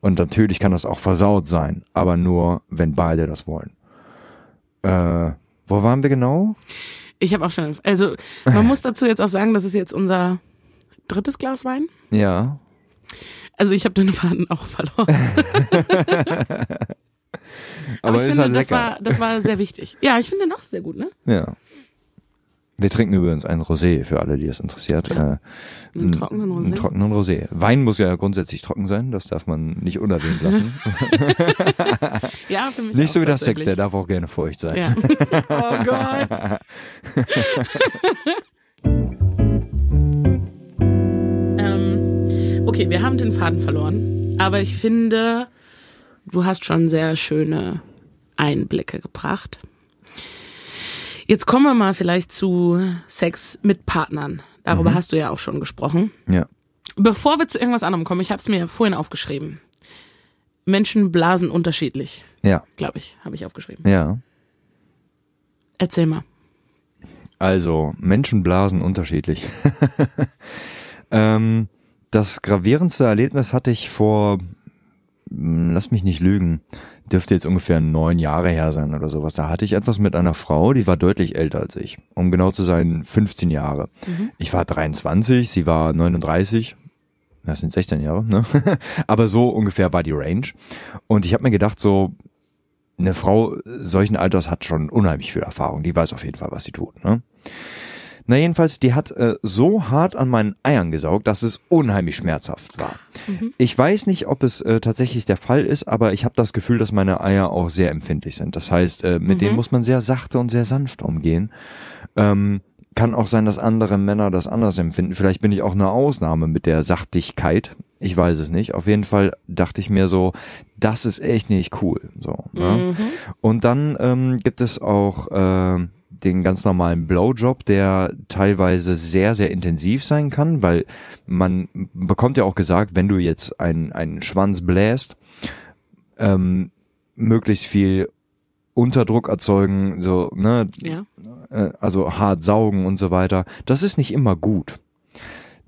Und natürlich kann das auch versaut sein, aber nur, wenn beide das wollen. Äh, wo waren wir genau? Ich habe auch schon, also man muss dazu jetzt auch sagen, das ist jetzt unser drittes Glas Wein. Ja. Also ich habe den Faden auch verloren. *laughs* aber, aber ich finde, halt das war, das war sehr wichtig. Ja, ich finde den auch sehr gut, ne? Ja. Wir trinken übrigens einen Rosé für alle, die es interessiert. Ja. Äh, einen trockenen Rosé. Einen trockenen Rosé. Wein muss ja grundsätzlich trocken sein, das darf man nicht unerwähnt lassen. *laughs* ja, für mich Nicht so wie das Sex, der darf auch gerne feucht sein. Ja. *laughs* oh Gott. Okay, wir haben den Faden verloren, aber ich finde, du hast schon sehr schöne Einblicke gebracht. Jetzt kommen wir mal vielleicht zu Sex mit Partnern. Darüber mhm. hast du ja auch schon gesprochen. Ja. Bevor wir zu irgendwas anderem kommen, ich habe es mir vorhin aufgeschrieben. Menschen blasen unterschiedlich. Ja. Glaube ich, habe ich aufgeschrieben. Ja. Erzähl mal. Also, Menschen blasen unterschiedlich. *laughs* ähm, das gravierendste Erlebnis hatte ich vor, hm, lass mich nicht lügen, dürfte jetzt ungefähr neun Jahre her sein oder sowas. Da hatte ich etwas mit einer Frau, die war deutlich älter als ich. Um genau zu sein, 15 Jahre. Mhm. Ich war 23, sie war 39. Das sind 16 Jahre, ne? *laughs* Aber so ungefähr war die Range. Und ich habe mir gedacht, so, eine Frau solchen Alters hat schon unheimlich viel Erfahrung. Die weiß auf jeden Fall, was sie tut, ne? Na jedenfalls, die hat äh, so hart an meinen Eiern gesaugt, dass es unheimlich schmerzhaft war. Mhm. Ich weiß nicht, ob es äh, tatsächlich der Fall ist, aber ich habe das Gefühl, dass meine Eier auch sehr empfindlich sind. Das heißt, äh, mit mhm. denen muss man sehr sachte und sehr sanft umgehen. Ähm, kann auch sein, dass andere Männer das anders empfinden. Vielleicht bin ich auch eine Ausnahme mit der Sachtigkeit. Ich weiß es nicht. Auf jeden Fall dachte ich mir so, das ist echt nicht cool. So. Ne? Mhm. Und dann ähm, gibt es auch äh, den ganz normalen Blowjob, der teilweise sehr, sehr intensiv sein kann, weil man bekommt ja auch gesagt, wenn du jetzt einen, einen Schwanz bläst, ähm, möglichst viel Unterdruck erzeugen, so, ne, ja. Äh, also hart saugen und so weiter. Das ist nicht immer gut.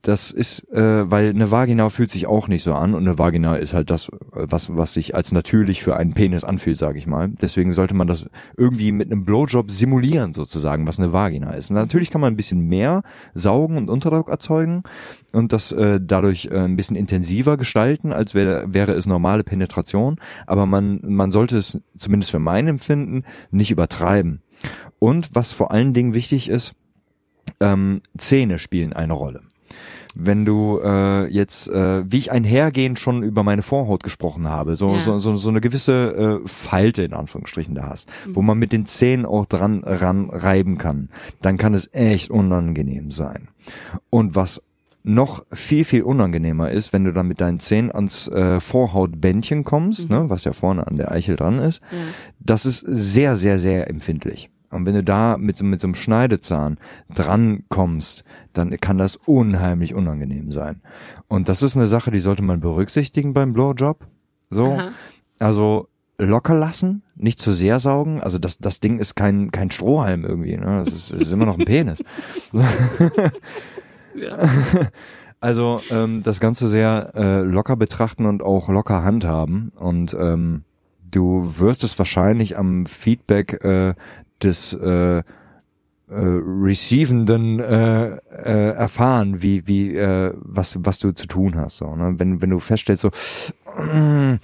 Das ist, äh, weil eine Vagina fühlt sich auch nicht so an und eine Vagina ist halt das, was, was sich als natürlich für einen Penis anfühlt, sage ich mal. Deswegen sollte man das irgendwie mit einem Blowjob simulieren, sozusagen, was eine Vagina ist. Und natürlich kann man ein bisschen mehr saugen und Unterdruck erzeugen und das äh, dadurch äh, ein bisschen intensiver gestalten, als wäre, wäre es normale Penetration. Aber man, man sollte es zumindest für mein Empfinden nicht übertreiben. Und was vor allen Dingen wichtig ist, ähm, Zähne spielen eine Rolle wenn du äh, jetzt, äh, wie ich einhergehend schon über meine Vorhaut gesprochen habe, so, ja. so, so, so eine gewisse äh, Falte in Anführungsstrichen da hast, mhm. wo man mit den Zähnen auch dran ran reiben kann, dann kann es echt unangenehm sein. Und was noch viel, viel unangenehmer ist, wenn du dann mit deinen Zähnen ans äh, Vorhautbändchen kommst, mhm. ne, was ja vorne an der Eichel dran ist, ja. das ist sehr, sehr, sehr empfindlich. Und wenn du da mit, mit so einem Schneidezahn dran kommst, dann kann das unheimlich unangenehm sein. Und das ist eine Sache, die sollte man berücksichtigen beim Blowjob. So. Aha. Also locker lassen, nicht zu sehr saugen. Also das, das Ding ist kein, kein Strohhalm irgendwie, ne? Das ist, das ist immer noch ein Penis. *laughs* *laughs* ja. Also ähm, das Ganze sehr äh, locker betrachten und auch locker handhaben. Und ähm, du wirst es wahrscheinlich am Feedback äh, des äh, äh, Receivenden äh, äh, erfahren, wie wie äh, was was du zu tun hast. So, ne? Wenn wenn du feststellst so, *laughs*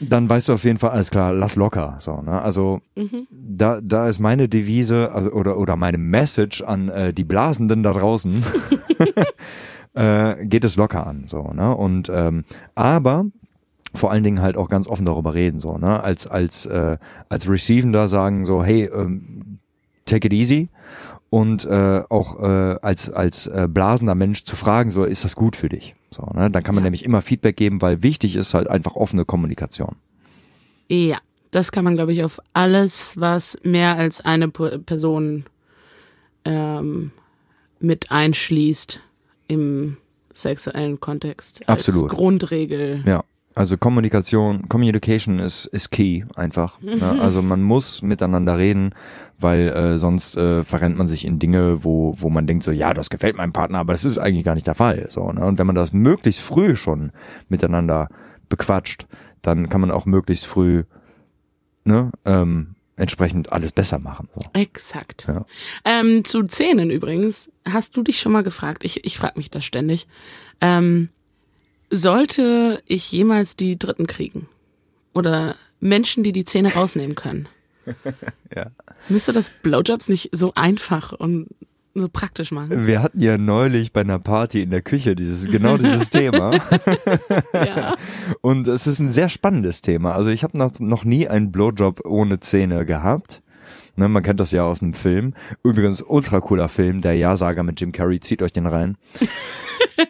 dann weißt du auf jeden Fall alles klar, lass locker. So, ne? Also mhm. da da ist meine Devise also, oder oder meine Message an äh, die Blasenden da draußen. *laughs* *laughs* äh, geht es locker an, so, ne? Und ähm, aber vor allen Dingen halt auch ganz offen darüber reden, so, ne? Als, als, äh, als Receivender sagen so, hey, ähm, take it easy. und äh, auch äh, als als äh, blasender Mensch zu fragen, so ist das gut für dich? So, ne? Dann kann man Ja. nämlich immer Feedback geben, weil wichtig ist halt einfach offene Kommunikation. Ja, das kann man, glaube ich, auf alles, was mehr als eine Person ähm, mit einschließt im sexuellen Kontext. Als Absolut. Grundregel. Ja. Also Kommunikation, Communication ist ist key einfach. Ne? *laughs* Also man muss miteinander reden, weil äh, sonst äh, verrennt man sich in Dinge, wo wo man denkt so, ja, das gefällt meinem Partner, aber das ist eigentlich gar nicht der Fall. So, ne? Und wenn man das möglichst früh schon miteinander bequatscht, dann kann man auch möglichst früh ne, ähm, entsprechend alles besser machen. So. Exakt. Ja. Ähm, zu Zähnen übrigens, hast du dich schon mal gefragt, ich, ich frage mich das ständig, ähm, sollte ich jemals die Dritten kriegen? Oder Menschen, die die Zähne rausnehmen können? *laughs* Ja. Müsste das Blowjobs nicht so einfach und so praktisch machen? Wir hatten ja neulich bei einer Party in der Küche dieses genau dieses *laughs* Thema. Ja. Und es ist ein sehr spannendes Thema. Also ich habe noch, noch nie einen Blowjob ohne Zähne gehabt. Ne, man kennt das ja aus einem Film. Übrigens, ultra cooler Film, der Ja-Sager mit Jim Carrey, zieht euch den rein.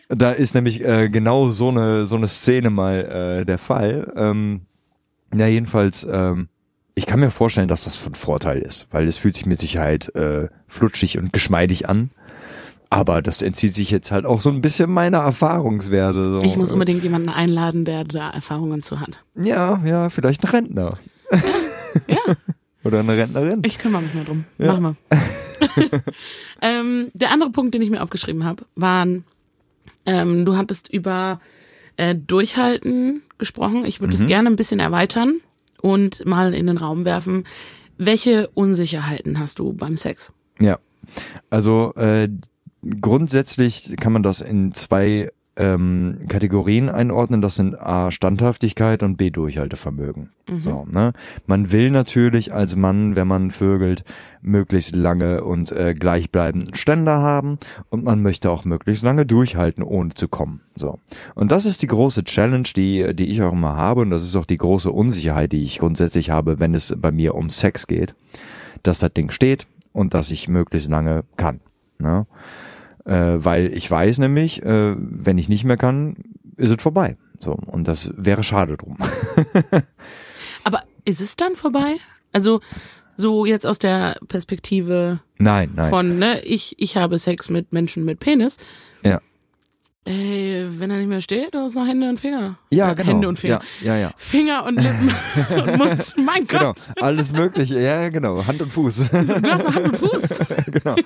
Da ist nämlich äh, genau so eine, so eine Szene mal äh, der Fall. Ähm, ja, jedenfalls, ähm, ich kann mir vorstellen, dass das von Vorteil ist, weil es fühlt sich mit Sicherheit äh, flutschig und geschmeidig an. Aber das entzieht sich jetzt halt auch so ein bisschen meiner Erfahrungswerte. So. Ich muss unbedingt jemanden einladen, der da Erfahrungen zu hat. Ja, ja, vielleicht ein Rentner. Ja, *laughs* Oder eine Rentnerin. ich kümmere mich mal drum. Ja. Machen wir. *laughs* ähm, der andere Punkt, den ich mir aufgeschrieben habe, waren, ähm, du hattest über äh, Durchhalten gesprochen. Ich würde es gerne ein bisschen erweitern und mal in den Raum werfen. Welche Unsicherheiten hast du beim Sex? Ja. Also äh, grundsätzlich kann man das in zwei ähm, Kategorien einordnen. Das sind A Standhaftigkeit und B Durchhaltevermögen. So, ne? Man will natürlich als Mann, wenn man vögelt, möglichst lange und äh, gleichbleibenden Ständer haben und man möchte auch möglichst lange durchhalten, ohne zu kommen. So. Und das ist die große Challenge, die, die ich auch immer habe und das ist auch die große Unsicherheit, die ich grundsätzlich habe, wenn es bei mir um Sex geht, dass das Ding steht und dass ich möglichst lange kann. Ne? Äh, weil ich weiß nämlich, äh, wenn ich nicht mehr kann, ist es vorbei. So, und das wäre schade drum. *laughs* Aber ist es dann vorbei? Also so jetzt aus der Perspektive nein, nein. von, ne, ich, ich habe Sex mit Menschen mit Penis. Ja. Ey, wenn er nicht mehr steht, dann ist noch Hände und Finger. Ja, Äh, genau. Hände und Finger. Ja, ja, ja. Finger und Lippen *laughs* und Mund. Mein Genau, Gott. alles mögliche. Ja, ja, genau. Hand und Fuß. Du hast noch Hand und Fuß. *laughs* genau.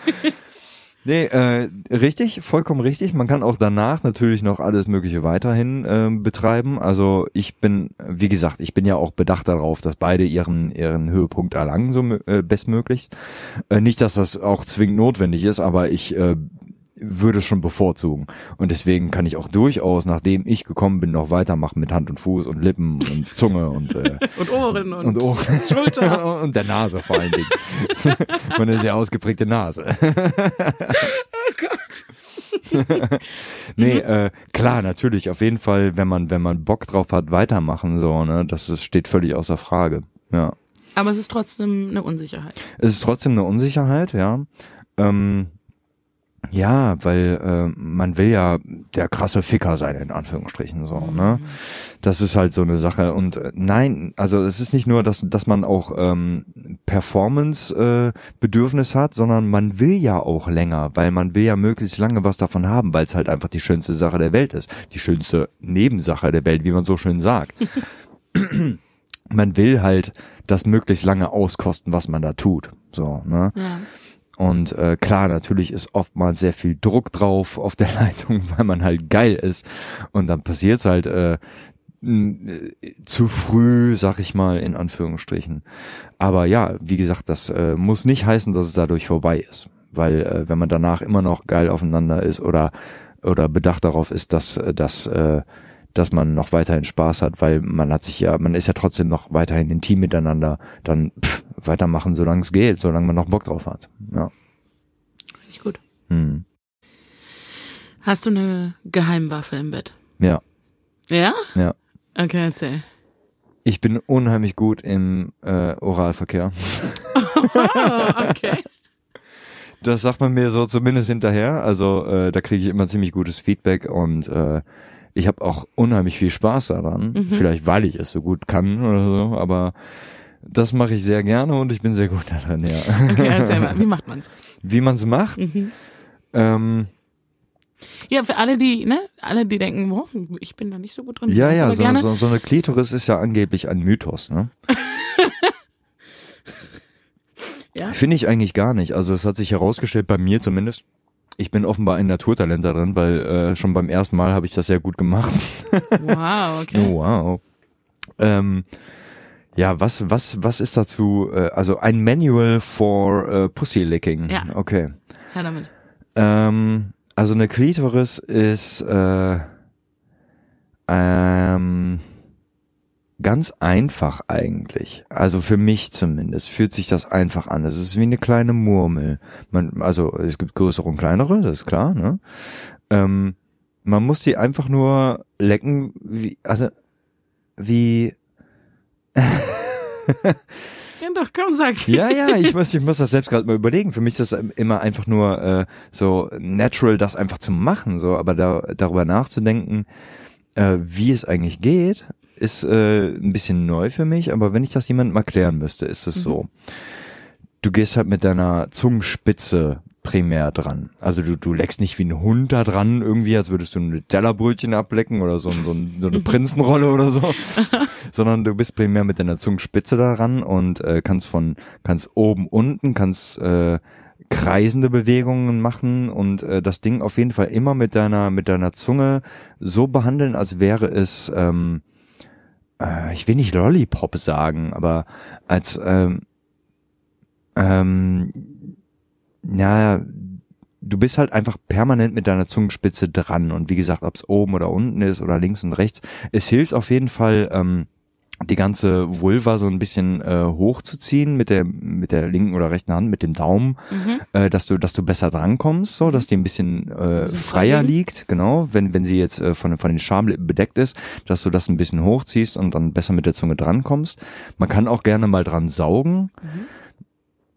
Nee, äh, richtig, vollkommen richtig. Man kann auch danach natürlich noch alles Mögliche weiterhin äh, betreiben. Also ich bin, wie gesagt, ich bin ja auch bedacht darauf, dass beide ihren ihren Höhepunkt erlangen, so äh, bestmöglichst. Äh, nicht, dass das auch zwingend notwendig ist, aber ich äh, würde es schon bevorzugen. Und deswegen kann ich auch durchaus, nachdem ich gekommen bin, noch weitermachen mit Hand und Fuß und Lippen und *laughs* Zunge und äh, Und Ohren und, und Ohren. *laughs* Schulter. *laughs* und der Nase vor allen Dingen. Meine sehr ausgeprägte Nase. nee, äh, klar, natürlich, auf jeden Fall, wenn man, wenn man Bock drauf hat, weitermachen, so, ne, das ist, steht völlig außer Frage. Ja. Aber es ist trotzdem eine Unsicherheit. Es ist trotzdem eine Unsicherheit, ja. Ähm, ja, weil äh, man will ja der krasse Ficker sein, in Anführungsstrichen so, ne? Das ist halt so eine Sache. Und äh, nein, also es ist nicht nur, dass, dass man auch ähm, Performance-Bedürfnis hat, sondern man will ja auch länger, weil man will ja möglichst lange was davon haben, weil es halt einfach die schönste Sache der Welt ist. Die schönste Nebensache der Welt, wie man so schön sagt. *laughs* man will halt das möglichst lange auskosten, was man da tut. So, ne? Ja. Und äh, klar, natürlich ist oftmals sehr viel Druck drauf auf der *laughs* Leitung, weil man halt geil ist. Und dann passiert's halt äh, äh, zu früh, sag ich mal, in Anführungsstrichen. Aber ja, wie gesagt, das äh, muss nicht heißen, dass es dadurch vorbei ist. Weil äh, wenn man danach immer noch geil aufeinander ist oder oder bedacht darauf ist, dass äh, dass äh, dass man noch weiterhin Spaß hat, weil man hat sich ja, man ist ja trotzdem noch weiterhin intim miteinander, dann pff, weitermachen, solange es geht, solange man noch Bock drauf hat. Ja. Ich gut. Hm. Hast du eine Geheimwaffe im Bett? Ja, Ja? ja. Okay, erzähl. Ich bin unheimlich gut im äh, Oralverkehr. Oh, okay. Das sagt man mir so zumindest hinterher. Also äh, da kriege ich immer ziemlich gutes Feedback und äh, ich habe auch unheimlich viel Spaß daran. Mhm. Vielleicht weil ich es so gut kann oder so, aber das mache ich sehr gerne und ich bin sehr gut *laughs* daran, ja. Okay, erzähl mal, wie macht man's? Wie man es macht? Mhm. Ähm, Ja, für alle, die, ne, alle, die denken, wow, ich bin da nicht so gut drin. ja, ja, so, so, so eine Klitoris ist ja angeblich ein Mythos, ne? *laughs* Ja? Finde ich eigentlich gar nicht. Also es hat sich herausgestellt, bei mir zumindest, ich bin offenbar ein Naturtalent darin, weil äh, schon beim ersten Mal habe ich das sehr gut gemacht. *laughs* Wow, okay. Wow. Ähm, ja, was, was, was ist dazu? Äh, also ein Manual for äh, Pussy Licking. Ja. Okay. Her damit. Ähm, also eine Klitoris ist äh, ähm, ganz einfach eigentlich. Also für mich zumindest fühlt sich das einfach an. Es ist wie eine kleine Murmel. Man, also es gibt größere und kleinere, das ist klar. Ne? Ähm, man muss die einfach nur lecken, wie, also wie *laughs* Ja, doch, komm, sag. Ja, ja, ich muss, ich muss das selbst gerade mal überlegen. Für mich ist das immer einfach nur äh, so natural, das einfach zu machen, so, aber da, darüber nachzudenken, äh, wie es eigentlich geht, ist äh, ein bisschen neu für mich, aber wenn ich das jemandem erklären müsste, ist es so. Du gehst halt mit deiner Zungenspitze primär dran. Also du, du leckst nicht wie ein Hund da dran irgendwie, als würdest du ein Tellerbrötchen ablecken oder so, so, so eine *laughs* Prinzenrolle oder so, *laughs* sondern du bist primär mit deiner Zungenspitze daran und äh, kannst von, kannst oben, unten, kannst äh, kreisende Bewegungen machen und äh, das Ding auf jeden Fall immer mit deiner, mit deiner Zunge so behandeln, als wäre es, ähm, äh, ich will nicht Lollipop sagen, aber als, ähm, ähm, ja, du bist halt einfach permanent mit deiner Zungenspitze dran. Und wie gesagt, ob es oben oder unten ist oder links und rechts, es hilft auf jeden Fall, ähm, die ganze Vulva so ein bisschen äh, hochzuziehen mit der mit der linken oder rechten Hand mit dem Daumen, Mhm. äh, dass du dass du besser drankommst, so dass die ein bisschen äh, freier liegt, genau, wenn wenn sie jetzt äh, von von den Schamlippen bedeckt ist, dass du das ein bisschen hochziehst und dann besser mit der Zunge drankommst. Man kann auch gerne mal dran saugen.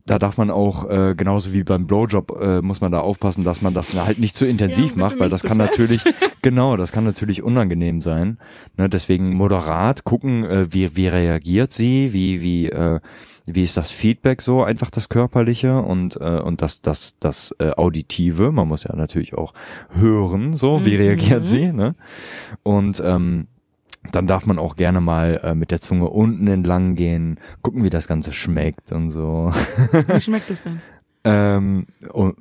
Da darf man auch, äh, genauso wie beim Blowjob, äh, muss man da aufpassen, dass man das halt nicht zu intensiv bitte macht, weil das kann fest. natürlich, *laughs* genau, das kann natürlich unangenehm sein. Ne, deswegen moderat gucken, äh, wie, wie reagiert sie, wie, wie, äh, wie ist das Feedback so, einfach das Körperliche und, äh, und das, das, das äh, Auditive. Man muss ja natürlich auch hören, so, wie Mhm. reagiert sie, ne? Und ähm, dann darf man auch gerne mal äh, mit der Zunge unten entlang gehen, gucken, wie das Ganze schmeckt und so. Wie schmeckt es denn? *laughs* Ähm, und,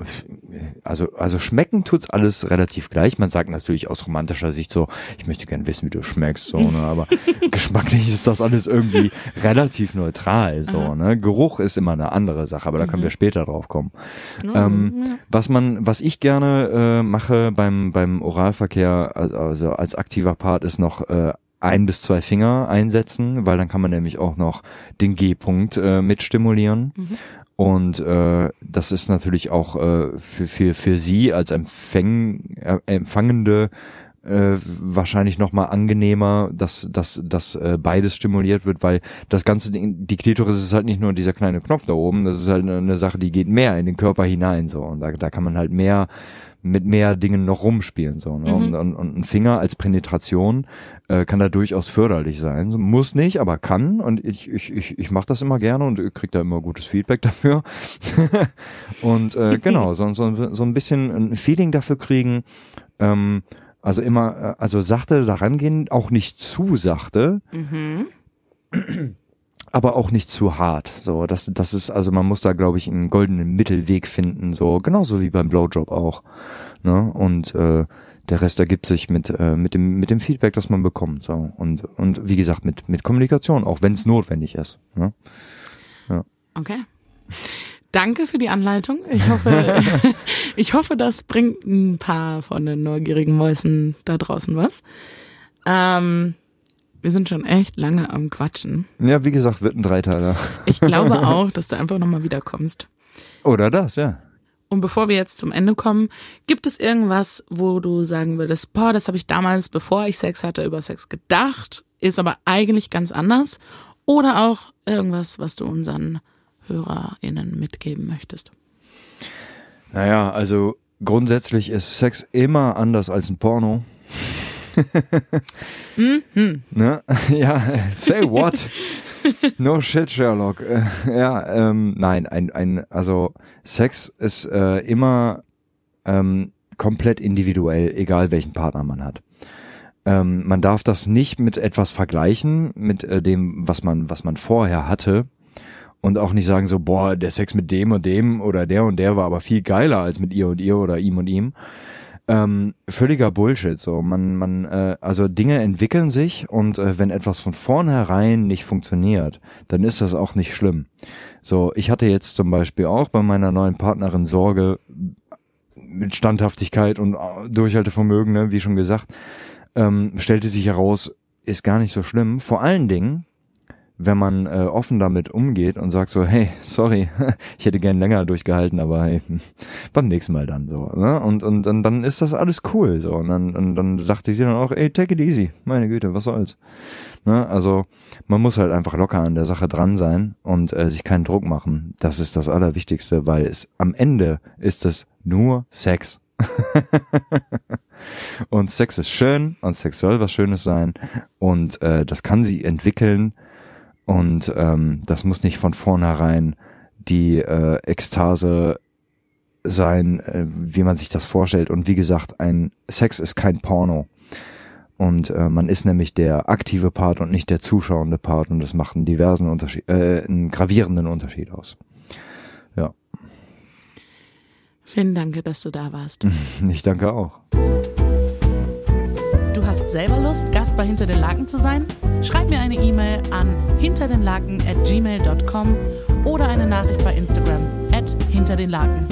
also, also schmecken tut's alles relativ gleich. Man sagt natürlich aus romantischer Sicht so, ich möchte gern wissen, wie du schmeckst, so, ne? aber *laughs* geschmacklich ist das alles irgendwie relativ neutral, so, Aha. ne? Geruch ist immer eine andere Sache, aber da können wir später drauf kommen. Ähm, ja. was man, was ich gerne äh, mache beim beim Oralverkehr, also, also als aktiver Part, ist noch äh, ein bis zwei Finger einsetzen, weil dann kann man nämlich auch noch den G-Punkt äh, mitstimulieren. Und äh, das ist natürlich auch äh, für, für, für Sie als Empfäng, äh, Empfangende äh, wahrscheinlich noch mal angenehmer, dass, dass, dass äh, beides stimuliert wird, weil das ganze Ding, die Klitoris ist halt nicht nur dieser kleine Knopf da oben, das ist halt eine, eine Sache, die geht mehr in den Körper hinein so und da, da kann man halt mehr mit mehr Dingen noch rumspielen so ne? und, und, und ein Finger als Penetration äh, kann da durchaus förderlich sein. So, muss nicht aber kann. Und ich ich ich, ich mache das immer gerne und krieg da immer gutes Feedback *laughs* dafür. Und äh, *laughs* genau so, so so ein bisschen ein Feeling dafür kriegen. Ähm, also immer äh, also sachte daran gehen auch nicht zu sachte. Mhm. Aber auch nicht zu hart. So, das, das ist, also man muss da, glaube ich, einen goldenen Mittelweg finden, so genauso wie beim Blowjob auch. Ne? Und äh, der Rest ergibt sich mit, äh, mit, dem, mit dem Feedback, das man bekommt. So. Und, und wie gesagt, mit, mit Kommunikation, auch wenn es notwendig ist. Ne? Okay. Danke für die Anleitung. Ich hoffe, *laughs* ich hoffe, das bringt ein paar von den neugierigen Mäusen da draußen was. Ähm, wir sind schon echt lange am Quatschen. Ja, wie gesagt, wird ein Dreiteiler. Ich glaube *laughs* auch, dass du einfach nochmal wiederkommst. Oder das, ja. Und bevor wir jetzt zum Ende kommen, gibt es irgendwas, wo du sagen würdest, boah, das habe ich damals, bevor ich Sex hatte, über Sex gedacht, ist aber eigentlich ganz anders? Oder auch irgendwas, was du unseren HörerInnen mitgeben möchtest? Naja, also grundsätzlich ist Sex immer anders als ein Porno. Mhm. Ne? *laughs* Ja, say what? *laughs* No shit, Sherlock. Äh, Ja, ähm, nein, ein, ein, also Sex ist äh, immer ähm, komplett individuell, egal welchen Partner man hat. Ähm, man darf das nicht mit etwas vergleichen, mit äh, dem, was man, was man vorher hatte. Und auch nicht sagen so, boah, der Sex mit dem und dem oder der und der war aber viel geiler als mit ihr und ihr oder ihm und ihm. Ähm, völliger Bullshit. So, man, man, äh, also Dinge entwickeln sich und äh, wenn etwas von vornherein nicht funktioniert, dann ist das auch nicht schlimm. So, ich hatte jetzt zum Beispiel auch bei meiner neuen Partnerin Sorge mit Standhaftigkeit und äh, Durchhaltevermögen, ne, wie schon gesagt, ähm, stellte sich heraus, ist gar nicht so schlimm. Vor allen Dingen, wenn man äh, offen damit umgeht und sagt so, hey, sorry, *laughs* ich hätte gern länger durchgehalten, aber hey, *laughs* beim nächsten Mal dann so. Ne? Und, und, und dann ist das alles cool. so Und dann, und dann sagte sie dann auch, ey, take it easy, meine Güte, was soll's. Ne? Also man muss halt einfach locker an der Sache dran sein und äh, sich keinen Druck machen. Das ist das Allerwichtigste, weil es am Ende ist es nur Sex. *laughs* und Sex ist schön und Sex soll was Schönes sein und äh, das kann sie entwickeln und ähm, das muss nicht von vornherein die äh, Ekstase sein, äh, wie man sich das vorstellt. Und wie gesagt, ein Sex ist kein Porno. Und äh, man ist nämlich der aktive Part und nicht der zuschauende Part und das macht einen diversen Unterschied, äh, einen gravierenden Unterschied aus. Ja, Vielen Dank, dass du da warst. *laughs* ich danke auch. Hast selber Lust, Gast bei Hinter den Laken zu sein? Schreib mir eine E-Mail an hinterdenlaken at gmail.com oder eine Nachricht bei Instagram at hinter den Laken.